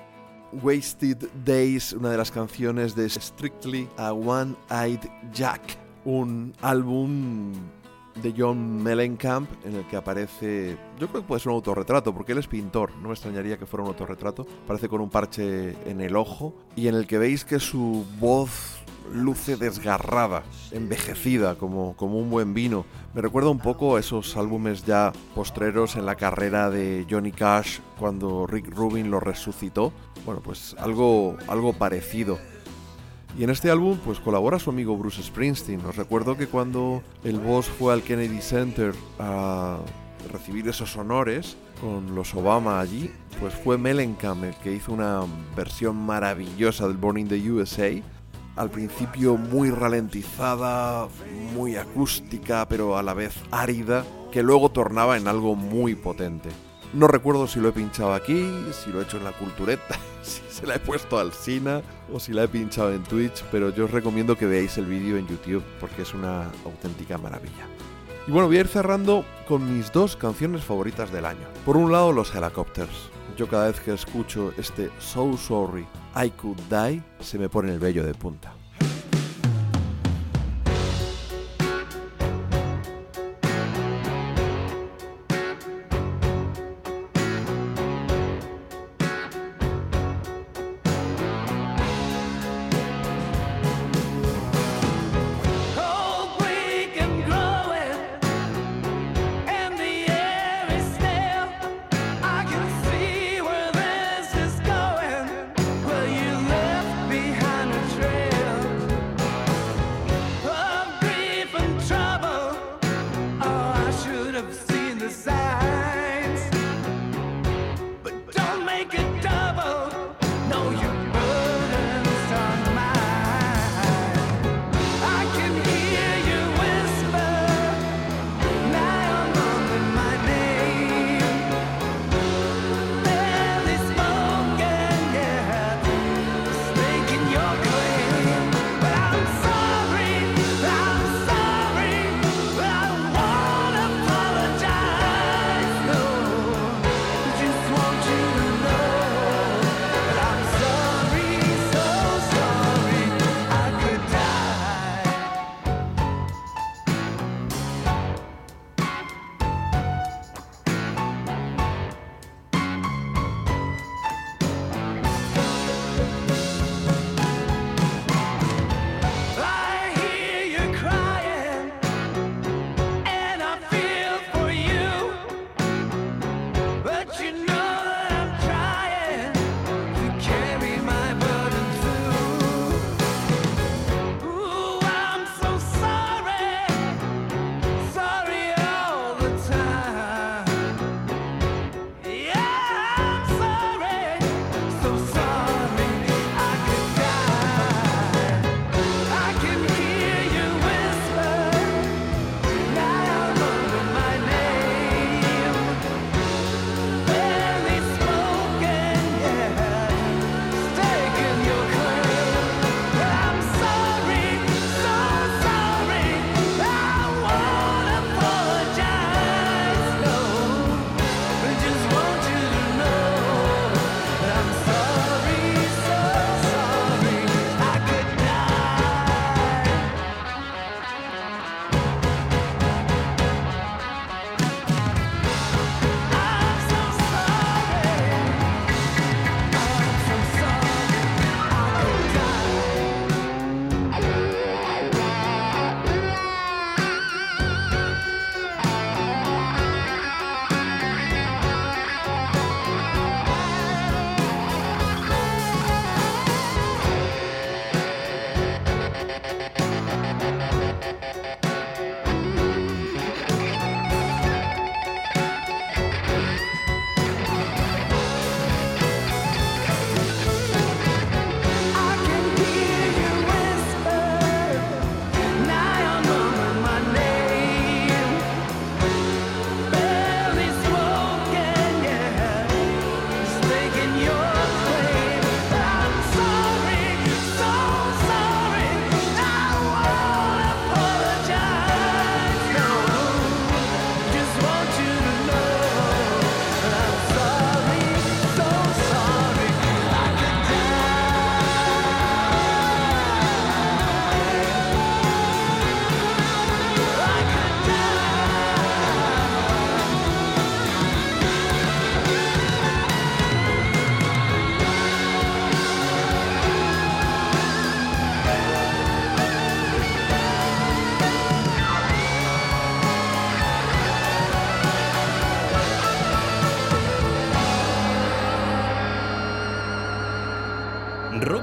Wasted Days, una de las canciones de Strictly a One-Eyed Jack, un álbum de John Mellencamp en el que aparece, yo creo que puede ser un autorretrato, porque él es pintor, no me extrañaría que fuera un autorretrato, aparece con un parche en el ojo y en el que veis que su voz luce desgarrada, envejecida, como, como un buen vino. Me recuerda un poco a esos álbumes ya postreros en la carrera de Johnny Cash cuando Rick Rubin lo resucitó. Bueno, pues algo, algo parecido. Y en este álbum pues colabora su amigo Bruce Springsteen. Os recuerdo que cuando el boss fue al Kennedy Center a recibir esos honores con los Obama allí, pues fue Mellencamp el que hizo una versión maravillosa del Born in the USA. Al principio muy ralentizada, muy acústica, pero a la vez árida, que luego tornaba en algo muy potente. No recuerdo si lo he pinchado aquí, si lo he hecho en la cultureta, *laughs* si se la he puesto al Sina o si la he pinchado en Twitch, pero yo os recomiendo que veáis el vídeo en YouTube porque es una auténtica maravilla. Y bueno, voy a ir cerrando con mis dos canciones favoritas del año. Por un lado, los Helicopters. Yo cada vez que escucho este So Sorry, I Could Die, se me pone el vello de punta.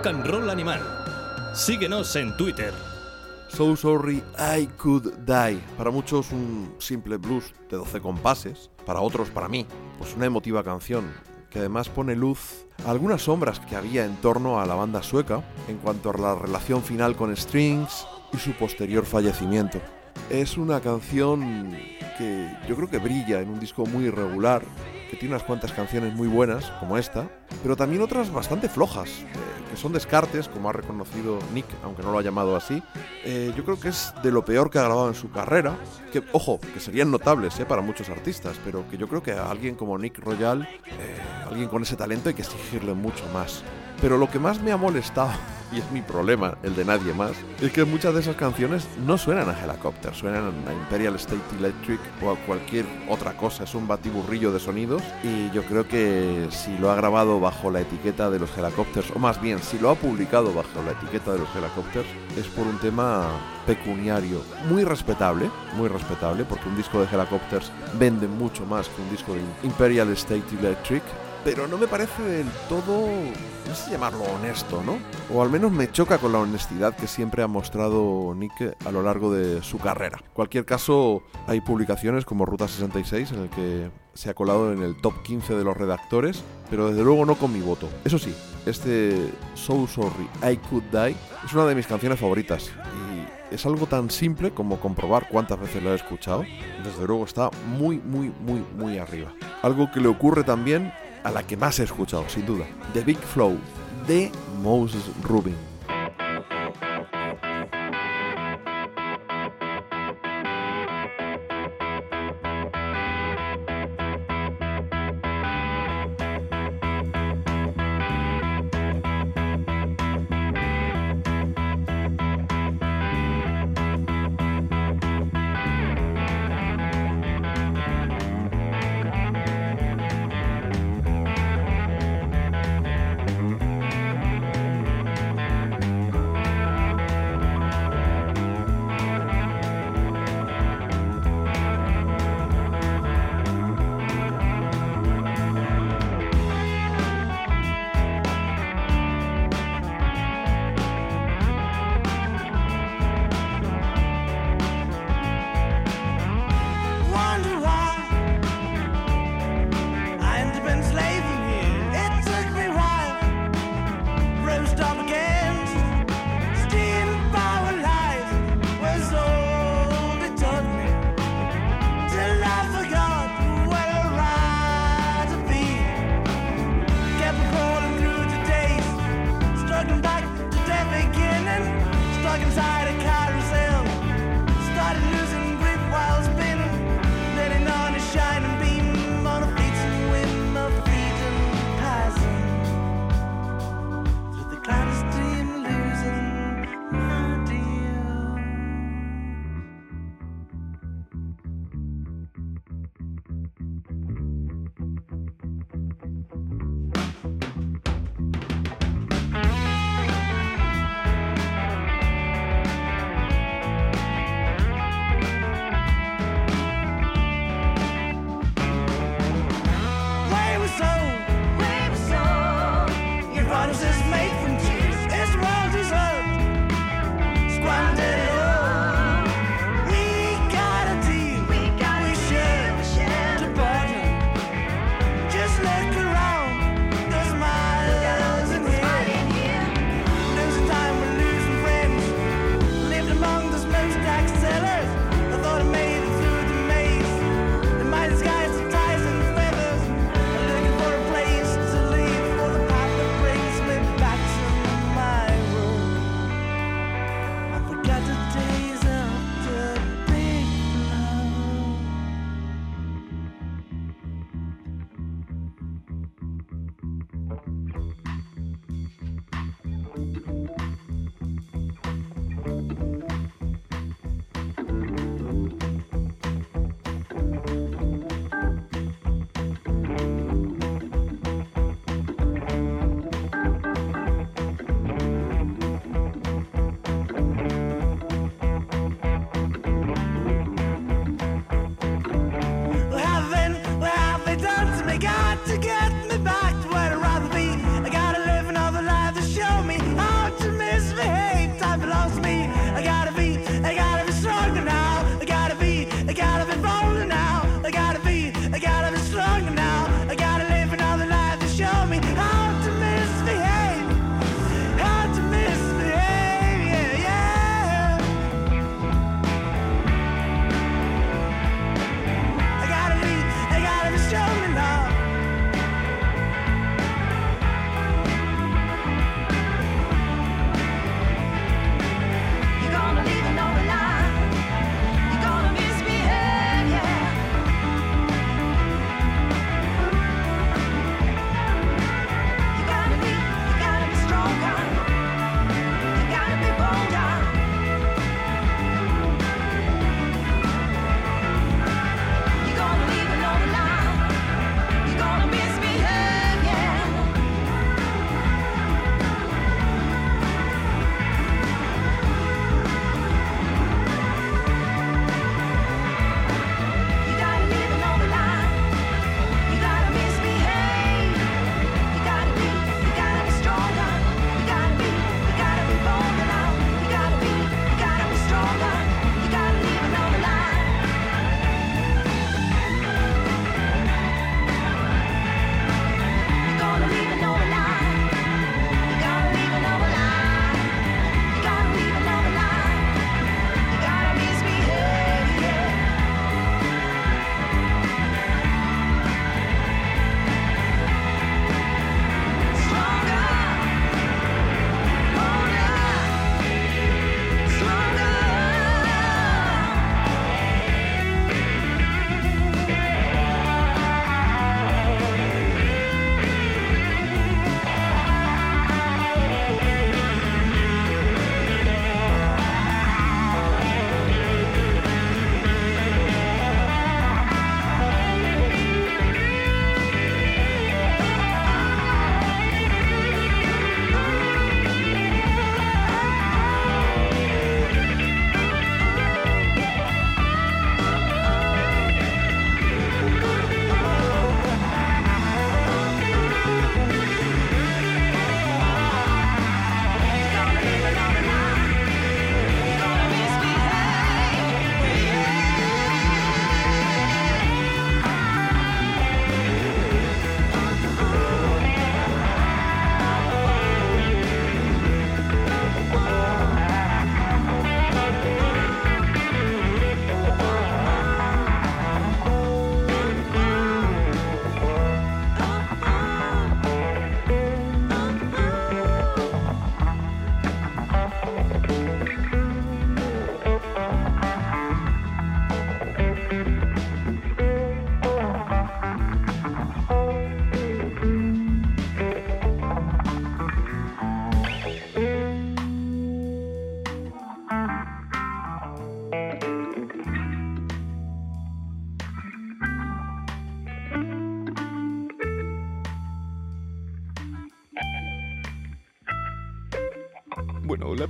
Rock Roll Animal. Síguenos en Twitter. So Sorry I Could Die. Para muchos un simple blues de 12 compases, para otros, para mí, pues una emotiva canción que además pone luz a algunas sombras que había en torno a la banda sueca en cuanto a la relación final con Strings y su posterior fallecimiento. Es una canción que yo creo que brilla en un disco muy irregular, que tiene unas cuantas canciones muy buenas, como esta, pero también otras bastante flojas, eh, que son descartes, como ha reconocido Nick, aunque no lo ha llamado así. Eh, yo creo que es de lo peor que ha grabado en su carrera, que, ojo, que serían notables eh, para muchos artistas, pero que yo creo que a alguien como Nick Royal, eh, alguien con ese talento, hay que exigirle mucho más. Pero lo que más me ha molestado, y es mi problema, el de nadie más, es que muchas de esas canciones no suenan a Helicopter, suenan a Imperial State Electric o a cualquier otra cosa, es un batiburrillo de sonidos. Y yo creo que si lo ha grabado bajo la etiqueta de los Helicopters, o más bien, si lo ha publicado bajo la etiqueta de los Helicopters, es por un tema pecuniario muy respetable, muy respetable, porque un disco de Helicopters vende mucho más que un disco de Imperial State Electric, pero no me parece del todo, no sé llamarlo honesto, ¿no? O al menos me choca con la honestidad que siempre ha mostrado Nick a lo largo de su carrera. En cualquier caso, hay publicaciones como Ruta 66 en el que se ha colado en el top 15 de los redactores, pero desde luego no con mi voto. Eso sí, este So Sorry I Could Die es una de mis canciones favoritas y es algo tan simple como comprobar cuántas veces lo he escuchado. Desde luego está muy, muy, muy, muy arriba. Algo que le ocurre también a la que más he escuchado, sin duda. The Big Flow de Moses Rubin.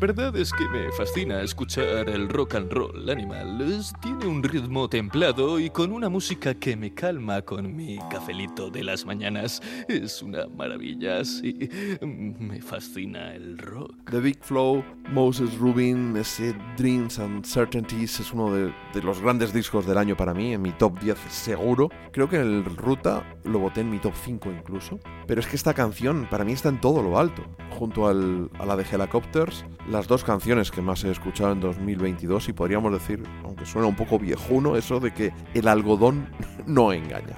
Verdad es que me fascina escuchar el rock and roll animal. Tiene un ritmo templado y con una música que me calma con mi cafelito de las mañanas. Es una maravilla, sí. Me fascina el rock. The Big Flow, Moses Rubin, ese Dreams and Certainties es uno de, de los grandes discos del año para mí, en mi top 10 seguro. Creo que el Ruta lo voté en mi top 5 incluso. Pero es que esta canción para mí está en todo lo alto. Junto al- a la de Helicopters, las dos canciones que más he escuchado en 2022 y podríamos decir, aunque suena un poco viejuno, eso de que el algodón *laughs* no engaña.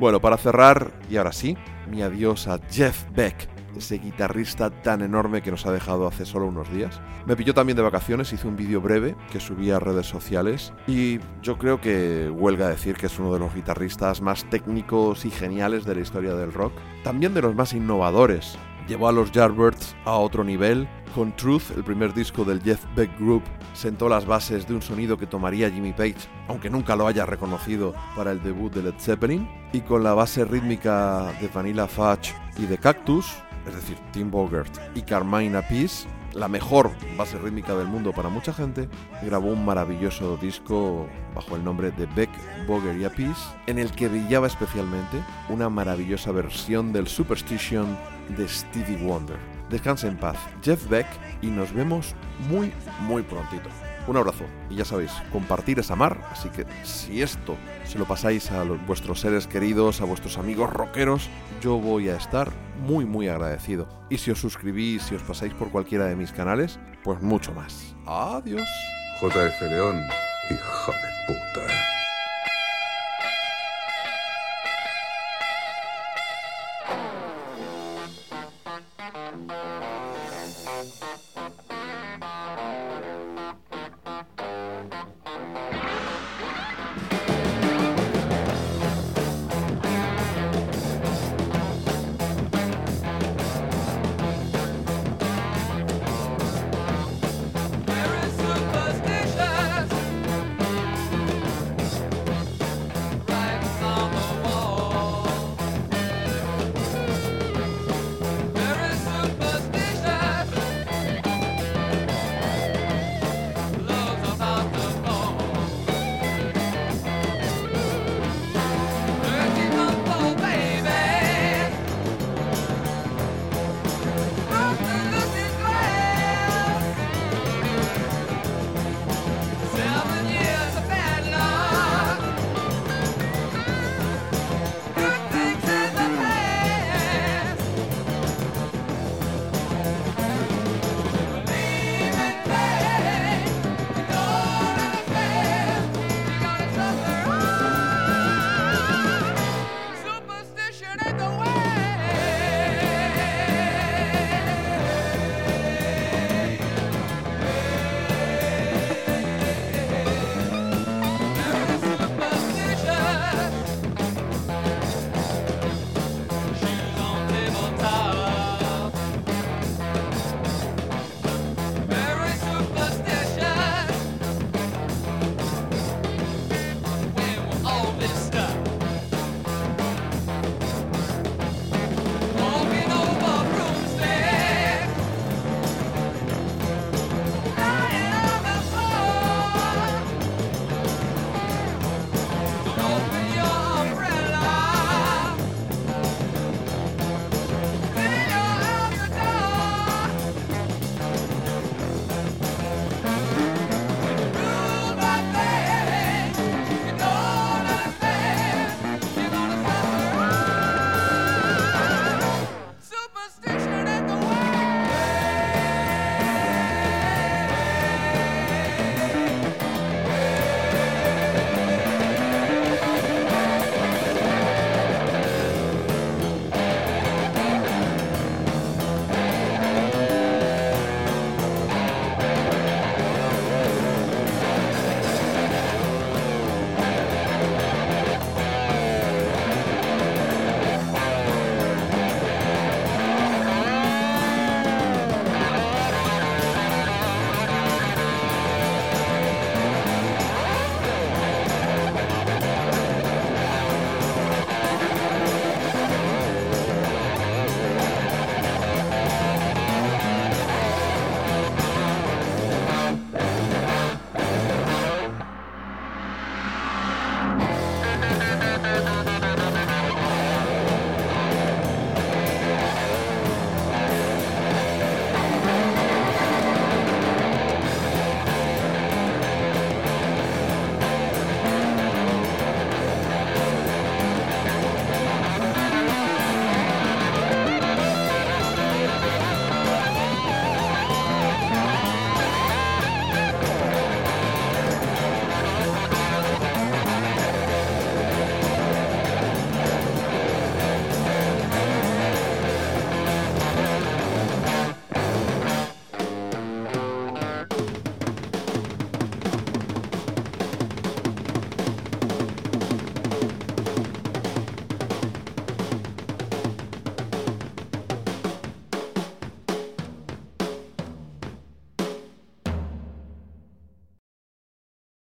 Bueno, para cerrar, y ahora sí, mi adiós a Jeff Beck, ese guitarrista tan enorme que nos ha dejado hace solo unos días. Me pilló también de vacaciones, hice un vídeo breve que subí a redes sociales y yo creo que huelga decir que es uno de los guitarristas más técnicos y geniales de la historia del rock, también de los más innovadores. Llevó a los Yardbirds a otro nivel. Con Truth, el primer disco del Jeff Beck Group, sentó las bases de un sonido que tomaría Jimmy Page, aunque nunca lo haya reconocido para el debut de Led Zeppelin. Y con la base rítmica de Vanilla Fudge y de Cactus, es decir, Tim Bogert y Carmine Appice, la mejor base rítmica del mundo para mucha gente, grabó un maravilloso disco bajo el nombre de Beck, Boger y Appice, en el que brillaba especialmente una maravillosa versión del Superstition de Stevie Wonder. Descanse en paz, Jeff Beck, y nos vemos muy, muy prontito. Un abrazo, y ya sabéis, compartir es amar, así que si esto se lo pasáis a vuestros seres queridos, a vuestros amigos rockeros, yo voy a estar muy, muy agradecido. Y si os suscribís, si os pasáis por cualquiera de mis canales, pues mucho más. Adiós. JF León, hijo de puta.